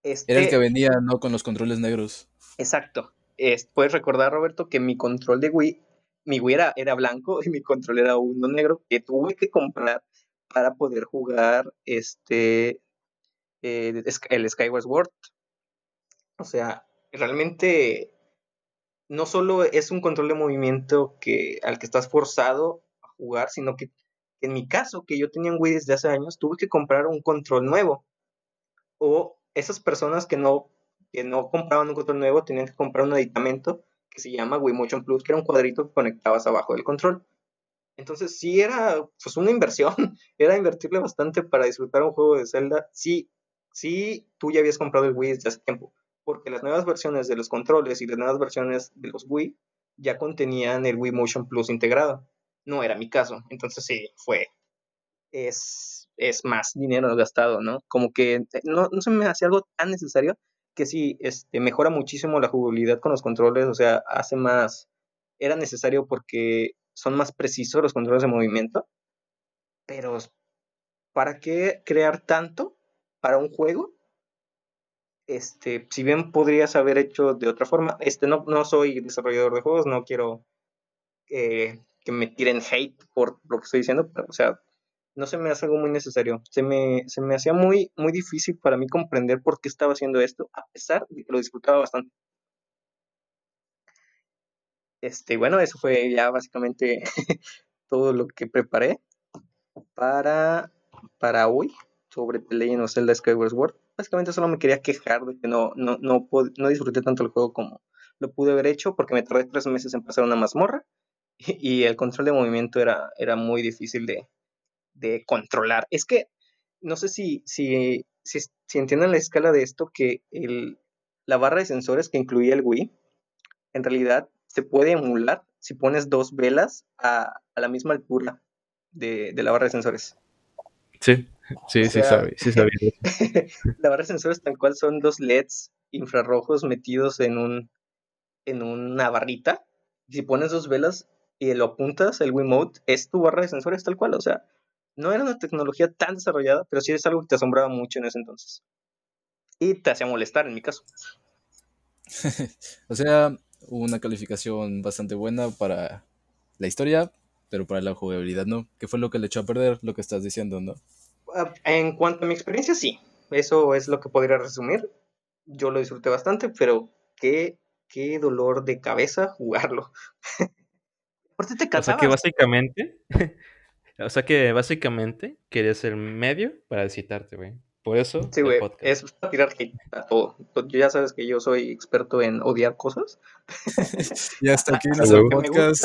Este, Era el que venía, ¿no? Con los controles negros. Exacto. Es- Puedes recordar, Roberto, que mi control de Wii, mi Wii era, era blanco y mi control era uno negro que tuve que comprar para poder jugar este eh, el Skyward Sword. O sea, realmente no solo es un control de movimiento que, al que estás forzado a jugar, sino que en mi caso, que yo tenía un Wii desde hace años, tuve que comprar un control nuevo. O esas personas que no, que no compraban un control nuevo tenían que comprar un aditamento que se llama Wii Motion Plus, que era un cuadrito que conectabas abajo del control. Entonces sí era pues una inversión, era invertirle bastante para disfrutar un juego de Zelda. Sí, sí, tú ya habías comprado el Wii desde hace tiempo, porque las nuevas versiones de los controles y las nuevas versiones de los Wii ya contenían el Wii Motion Plus integrado. No era mi caso, entonces sí, fue, es, es más dinero gastado, ¿no? Como que no, no se me hacía algo tan necesario que sí, este, mejora muchísimo la jugabilidad con los controles, o sea, hace más, era necesario porque son más precisos los controles de movimiento, pero ¿para qué crear tanto para un juego? Este, si bien podrías haber hecho de otra forma, este, no, no soy desarrollador de juegos, no quiero eh, que me tiren hate por lo que estoy diciendo, o sea, no se me hace algo muy necesario. Se me, se me hacía muy, muy difícil para mí comprender por qué estaba haciendo esto, a pesar de que lo disfrutaba bastante. Este, bueno, eso fue ya básicamente todo lo que preparé para, para hoy sobre The Legend of Zelda Skyward Sword. Básicamente solo me quería quejar de que no, no, no, no disfruté tanto el juego como lo pude haber hecho porque me tardé tres meses en pasar una mazmorra y, y el control de movimiento era, era muy difícil de, de controlar. Es que no sé si, si, si, si entienden la escala de esto, que el, la barra de sensores que incluía el Wii, en realidad se puede emular si pones dos velas a, a la misma altura de, de la barra de sensores. Sí, sí, O sí, sea- sabía, sí la barra de sensores tal cual son dos LEDs infrarrojos metidos en un en una barrita. Si pones dos velas y lo apuntas, el Wiimote es tu barra de sensores tal cual. O sea, no era una tecnología tan desarrollada, pero sí es algo que te asombraba mucho en ese entonces. Y te hacía molestar en mi caso. O sea, una calificación bastante buena para la historia, pero para la jugabilidad no. ¿Qué fue lo que le echó a perder? Lo que estás diciendo, ¿no? Ah, En cuanto a mi experiencia, sí. Eso es lo que podría resumir. Yo lo disfruté bastante, pero qué, qué dolor de cabeza jugarlo. Aparte te O sea cansabas. que básicamente, o sea que básicamente querías el medio para excitarte, güey. Por eso Sí, el güey, es para tirar hate a todo. Tú ya sabes que yo soy experto en odiar cosas. Y hasta aquí huevo. Me podcast.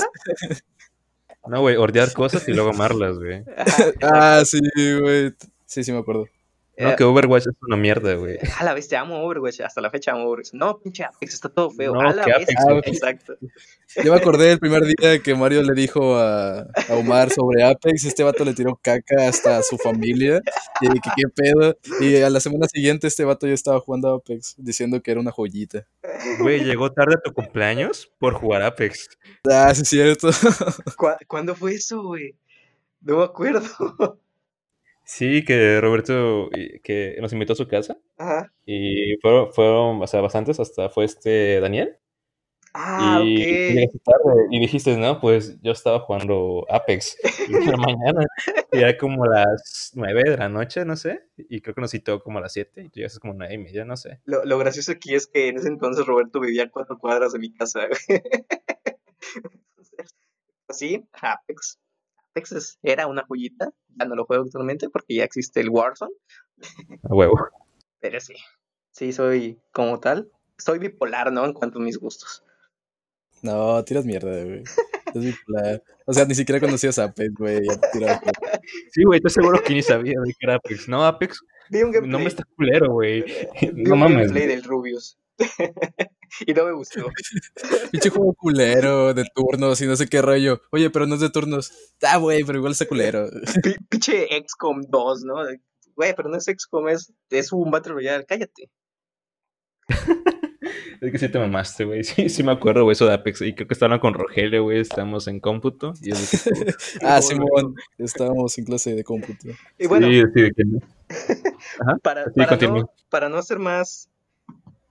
No, güey, hordear cosas y luego amarlas, güey. Ah, sí, güey. Sí, sí me acuerdo. No, Eh, que Overwatch es una mierda, güey. A la vez te amo Overwatch, hasta la fecha amo Overwatch. No, pinche Apex, está todo feo. No, a la vez, Apex, exacto. Yo me acordé el primer día que Mario le dijo a, a Omar sobre Apex, este vato le tiró caca hasta a su familia, y que qué pedo, y a la semana siguiente este vato ya estaba jugando a Apex, diciendo que era una joyita. Güey, llegó tarde a tu cumpleaños por jugar Apex. Ah, sí es cierto. ¿Cu- ¿Cuándo fue eso, güey? No me acuerdo. Sí, que Roberto que nos invitó a su casa Ajá. y fueron, fueron o sea, bastantes, hasta fue este Daniel. Ah, y tarde y dijiste, no, pues yo estaba jugando Apex la mañana. Y era como las nueve de la noche, no sé. Y creo que nos citó como a las siete y tú llegaste como nueve y media, no sé. Lo, lo gracioso aquí es que en ese entonces Roberto vivía a cuatro cuadras de mi casa. güey. Entonces, sí, Apex. Apex es- era una joyita. Ya no lo juego actualmente porque ya existe el Warzone. A huevo. Pero sí, sí, soy como tal. Soy bipolar, ¿no? En cuanto a mis gustos. No, tiras mierda, güey. Es bipolar. O sea, ni siquiera conocías Apex, güey. tiras. Sí, güey, estoy seguro que ni sabía de qué era Apex. No, Apex, Vi un gameplay, no me está culero, güey. vi No un mames. gameplay del Rubius. y no me gustó. Pinche juego culero de turnos y no sé qué rollo. Oye, pero no es de turnos. Ah, güey, pero igual está culero. Pi- Pinche XCOM 2, ¿no? Güey, pero no es XCOM, es, es un Battle Royale. Cállate. Es que sí te mamaste, güey. Sí, sí me acuerdo, güey, eso de Apex. Y creo que estaban con Rogelio, güey. Estamos en cómputo. Y es que- Ah, Simón, estábamos en clase de cómputo. Y bueno, Sí, sí, de que no. para, sí, para, no, para no ser más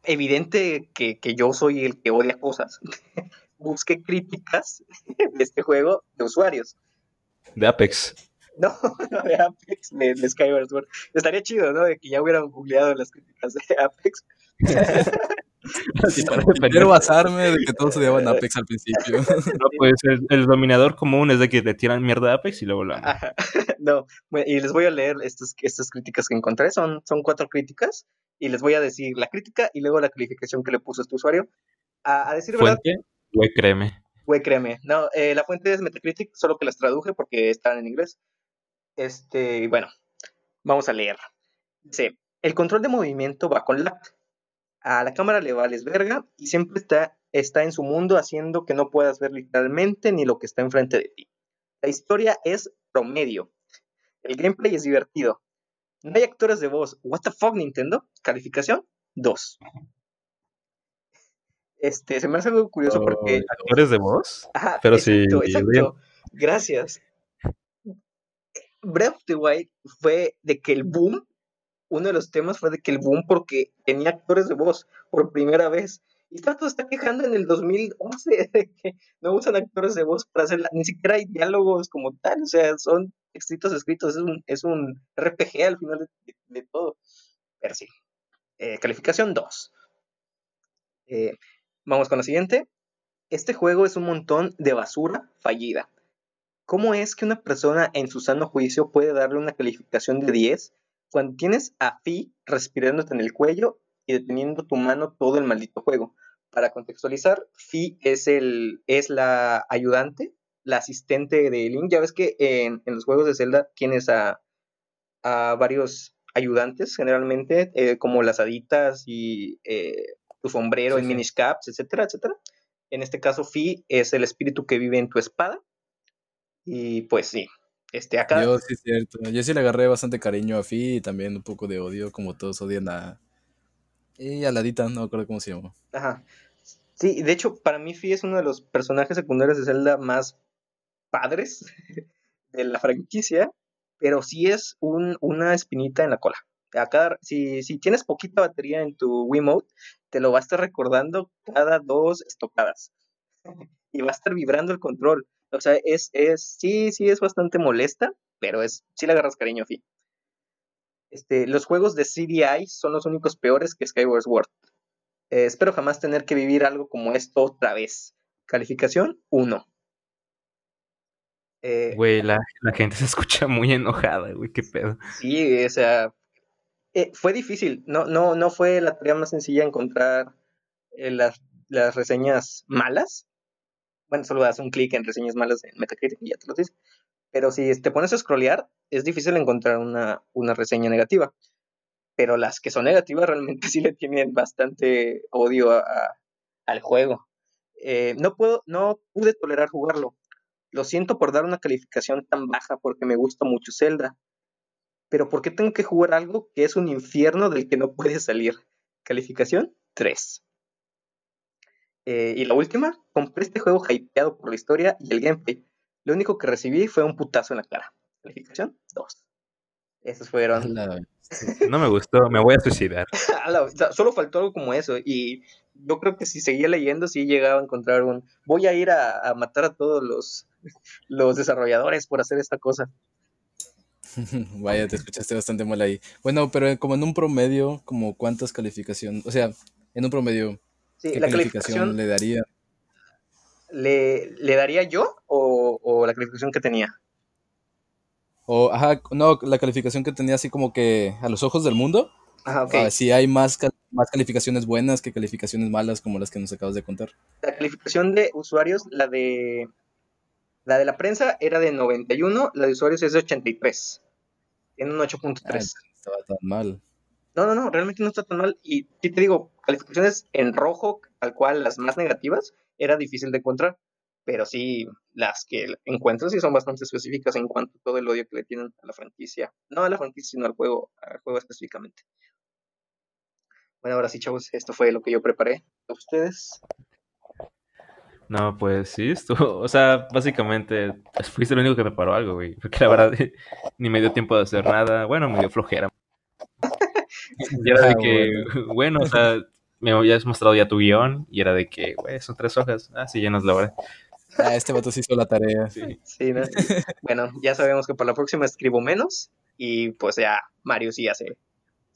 evidente que, que yo soy el que odia cosas, busqué críticas de este juego de usuarios. De Apex. No, no de Apex, de, de Skyward Sword. Estaría chido, ¿no? De que ya hubieran googleado las críticas de Apex. Así para defender. Quiero basarme de que todos odiaban Apex al principio. No, pues el, el dominador común es de que le tiran mierda a Apex y luego la. Ajá. No, bueno, y les voy a leer estas, estas críticas que encontré. Son, son cuatro críticas. Y les voy a decir la crítica y luego la calificación que le puso este usuario. A, a decir verdad, Fuente, güey, créeme. güey, créeme. No, eh, la fuente es Metacritic, solo que las traduje porque están en inglés. Este, y bueno, vamos a leer. Dice, el control de movimiento va con lag. A la cámara le vales verga y siempre está, está en su mundo haciendo que no puedas ver literalmente ni lo que está enfrente de ti. La historia es promedio. El gameplay es divertido. No hay actores de voz. What the fuck, Nintendo? Calificación 2. Este, se me hace algo curioso porque ¿Actores de voz? Ajá, Pero exacto, sí, exacto. Gracias. Breath of the Wild fue de que el boom, uno de los temas fue de que el boom porque tenía actores de voz por primera vez. Y tanto está quejando en el 2011 de que no usan actores de voz para hacer, la- ni siquiera hay diálogos como tal, o sea, son escritos escritos, es un, es un RPG al final de todo. Pero sí. Eh, calificación 2. Eh, vamos con la siguiente. Este juego es un montón de basura fallida. ¿Cómo es que una persona en su sano juicio puede darle una calificación de 10 cuando tienes a Fi respirándote en el cuello y deteniendo tu mano todo el maldito juego? Para contextualizar, Fi es, el, es la ayudante, la asistente de Link. Ya ves que en, en los juegos de Zelda tienes a, a varios ayudantes, generalmente, eh, como las haditas y eh, tu sombrero Sí, en sí. Minish Caps, etcétera, etcétera. En este caso, Fi es el espíritu que vive en tu espada. Y pues sí, este acá. Yo sí es cierto. Yo sí le agarré bastante cariño a Fi y también un poco de odio, como todos odian a. Y a Ladita, no me acuerdo cómo se llama. Ajá. Sí, de hecho, para mí Fi es uno de los personajes secundarios de Zelda más padres de la franquicia, pero sí es un, una espinita en la cola. Acá, si, si tienes poquita batería en tu Wiimote, te lo va a estar recordando cada dos estocadas. Y va a estar vibrando el control. O sea, es, es, sí, sí es bastante molesta, pero es, sí le agarras cariño a Fi. Este, los juegos de CDI son los únicos peores que Skyward Sword. Eh, espero jamás tener que vivir algo como esto otra vez. Calificación 1. Eh, Güey, la, la gente se escucha muy enojada, güey, qué pedo. sí, o sea, eh, fue difícil. No, no, no fue la tarea más sencilla encontrar eh, las, las reseñas malas. Solo das un clic en reseñas malas en Metacritic y ya te lo dice. Pero si te pones a scrollear, es difícil encontrar una, una reseña negativa. Pero las que son negativas realmente sí le tienen bastante odio al juego. Eh, no, no pude tolerar jugarlo. Lo siento por dar una calificación tan baja porque me gusta mucho Zelda. Pero ¿por qué tengo que jugar algo que es un infierno del que no puede salir? Calificación 3. Eh, y la última, compré este juego hypeado por la historia y el gameplay. Lo único que recibí fue un putazo en la cara. Calificación 2. Esos fueron. No me gustó, me voy a suicidar. Solo faltó algo como eso. Y yo creo que si seguía leyendo, sí llegaba a encontrar un. Voy a ir a, a matar a todos los, los desarrolladores por hacer esta cosa. Vaya, te escuchaste bastante mal ahí. Bueno, pero como en un promedio, como cuántas calificaciones, o sea, en un promedio, Sí, ¿qué la calificación calificación le daría? le, le daría yo o, o la calificación que tenía. O, ajá, no, la calificación que tenía así como que a los ojos del mundo, Ajá, ok. ah, si hay más, cal- más calificaciones buenas que calificaciones malas como las que nos acabas de contar. La calificación de usuarios, la de la de la prensa era de 91, la de usuarios es de 83. Tiene un 8.3. Ah, estaba tan mal. No, no, no, realmente no está tan mal. Y sí te digo, calificaciones en rojo, tal cual las más negativas, era difícil de encontrar. Pero sí, las que encuentro sí son bastante específicas en cuanto a todo el odio que le tienen a la franquicia. No a la franquicia, sino al juego, al juego específicamente. Bueno, ahora sí, chavos, esto fue lo que yo preparé. ¿Ustedes? No, pues sí, estuvo. O sea, básicamente fuiste el único que preparó algo, güey. Porque la verdad ni me dio tiempo de hacer nada. Bueno, me dio flojera. Y era de Ah, que, bueno, o sea, me habías mostrado ya tu guion y era de que, güey, son tres hojas. Ah, sí, ya nos lo hora. Ah, este vato sí hizo la tarea. Sí. Sí, ¿no? bueno, ya sabemos que para la próxima escribo menos y pues ya Mario sí hace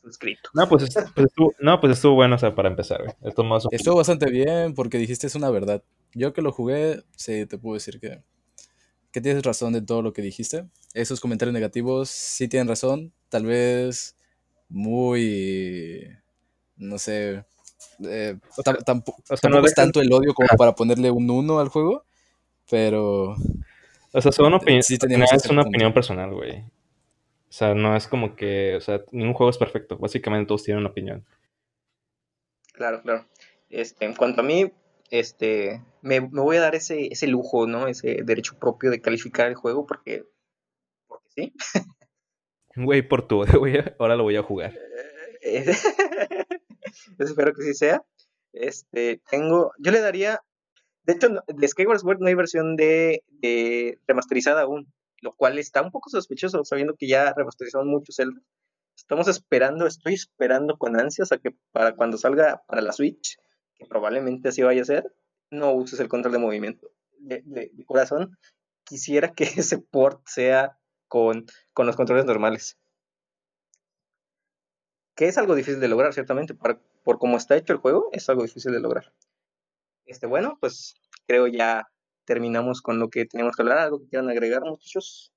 su escrito. No, pues, pues estuvo, no, pues estuvo bueno, o sea, para empezar, güey. Esto más un- Estuvo bastante bien porque dijiste es una verdad. Yo que lo jugué, sí, te puedo decir que, que tienes razón de todo lo que dijiste. Esos comentarios negativos sí tienen razón. Tal vez muy, no sé, eh, O sea, o tampoco no es dejan- tanto el odio como para ponerle un 1 al juego, pero O sea, son opini- Sí es una punto. opinión personal, güey. O sea, no es como que, o sea, ningún juego es perfecto. Básicamente todos tienen una opinión. Claro, claro. Este, en cuanto a mí, este, me, me voy a dar ese, ese lujo, ¿no? Ese derecho propio de calificar el juego porque, porque sí. Güey, por tu ahora lo voy a jugar. Espero que sí sea. Este, tengo, yo le daría, de hecho, de Skyward Sword no hay versión de, de remasterizada aún, lo cual está un poco sospechoso, sabiendo que ya remasterizaron muchos Zelda. Estamos esperando, estoy esperando con ansias a que para cuando salga para la Switch, que probablemente así vaya a ser, no uses el control de movimiento. De, de- de corazón, quisiera que ese port sea con, con los controles normales que es algo difícil de lograr, ciertamente, para- por cómo está hecho el juego, es algo difícil de lograr. Este, bueno, pues creo ya terminamos con lo que teníamos que hablar, algo que quieran agregar, muchachos.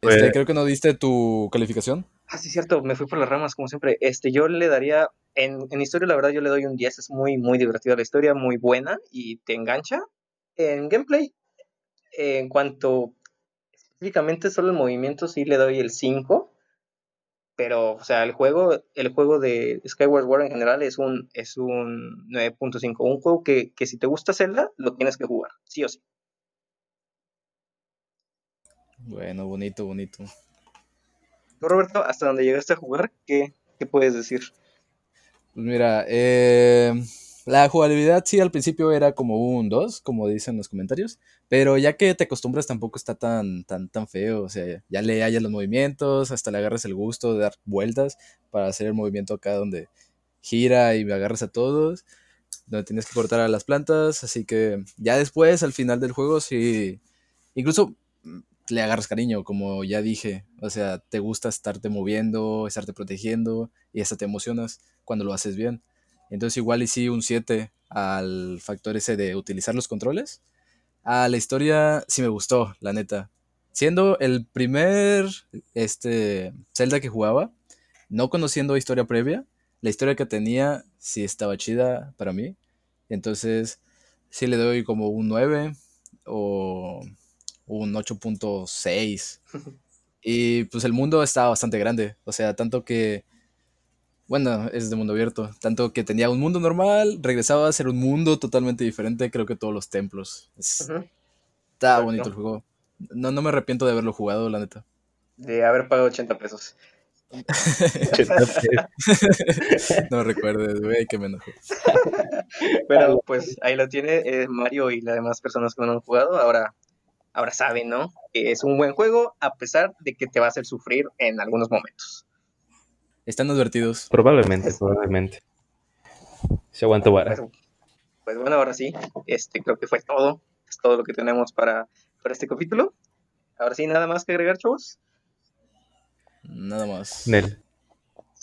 Pues- este, creo que no diste tu calificación. Ah, sí, cierto, me fui por las ramas, como siempre. Este, yo le daría, en, en historia, la verdad, yo le doy un 10, es muy, muy divertida la historia, muy buena y te engancha. En gameplay, en cuanto específicamente solo el movimiento, sí le doy el 5. Pero, o sea, el juego, el juego de Skyward Sword en general es un, es un 9.5. Un juego que, que si te gusta Zelda, lo tienes que jugar, sí o sí. Bueno, bonito, bonito. Roberto, hasta donde llegaste a jugar, ¿qué, qué puedes decir? Pues mira, eh, la jugabilidad sí al principio era como un 2, como dicen los comentarios, pero ya que te acostumbras tampoco está tan, tan, tan feo, o sea, ya le hallas los movimientos, hasta le agarras el gusto de dar vueltas para hacer el movimiento acá donde gira y agarras a todos, donde tienes que cortar a las plantas, así que ya después, al final del juego, sí, incluso mm, le agarras cariño, como ya dije, o sea, te gusta estarte moviendo, estarte protegiendo y hasta te emocionas cuando lo haces bien. Entonces igual y sí un 7 al factor ese de utilizar los controles. A la historia sí me gustó, la neta. Siendo el primer este, Zelda que jugaba, no conociendo historia previa, la historia que tenía sí estaba chida para mí. Entonces, sí le doy como un 9 o un 8.6. Y pues el mundo está bastante grande, o sea, tanto que, bueno, es de mundo abierto, tanto que tenía un mundo normal, regresaba a ser un mundo totalmente diferente, creo que todos los templos. Es-. Está bonito el juego. No, no me arrepiento de haberlo jugado, la neta. De haber pagado 80 pesos. No recuerdes, güey, que me enojó. Pero pues ahí lo tiene eh, Mario y las demás personas que no han jugado. Ahora, ahora saben, ¿no? Que es un buen juego a pesar de que te va a hacer sufrir en algunos momentos. Están advertidos. Probablemente, probablemente. Se aguanto vara. Pues, pues bueno, ahora sí, este creo que fue todo. Es todo lo que tenemos para, para este capítulo. Ahora sí, nada más que agregar, chavos. Nada más. Nel.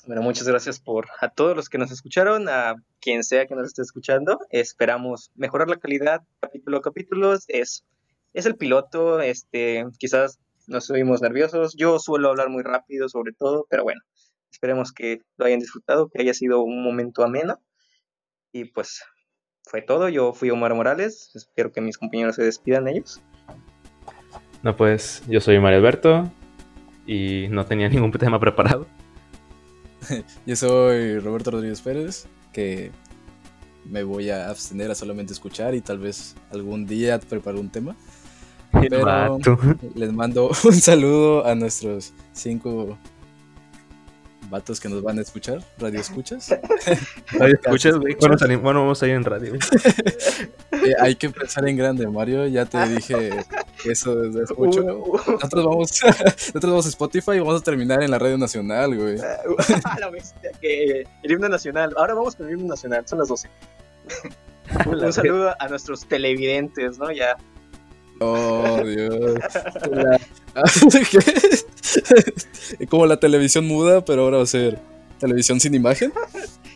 Bueno, muchas gracias por a todos los que nos escucharon, a quien sea que nos esté escuchando. Esperamos mejorar la calidad capítulo a capítulo. Es, es el piloto, este, quizás nos subimos nerviosos. Yo suelo hablar muy rápido sobre todo, pero bueno, esperemos que lo hayan disfrutado, que haya sido un momento ameno. Y pues fue todo. Yo fui Omar Morales. Espero que mis compañeros se despidan ellos. No, pues yo soy Mario Alberto y no tenía ningún tema preparado. Yo soy Roberto Rodríguez Pérez, que me voy a abstener a solamente escuchar y tal vez algún día preparo un tema. Pero-. Les mando un saludo a nuestros cinco vatos que nos van a escuchar, radio escuchas. Ay, ¿Escuchas, güey? Bueno, vamos a ir en radio. Eh, hay que pensar en grande, Mario. Ya te dije eso desde hace mucho. Uh, Nosotros vamos, nosotros vamos a Spotify y vamos a terminar en la radio nacional, güey. a la bestia, que el himno nacional. Ahora vamos con el himno nacional, son las 12. Un, un saludo a nuestros televidentes, ¿no? Ya. Oh, Dios. La- ¿Qué? Como la televisión muda, pero ahora va a ser televisión sin imagen.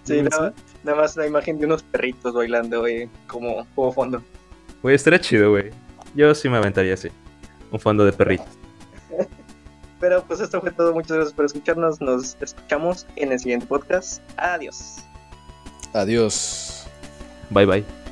Sí, nada, nada más la imagen de unos perritos bailando, güey, como, como fondo. Güey, estaría chido, güey. Yo sí me aventaría así. Un fondo de perritos. Pero pues esto fue todo. Muchas gracias por escucharnos. Nos escuchamos en el siguiente podcast. Adiós. Adiós. Bye, bye.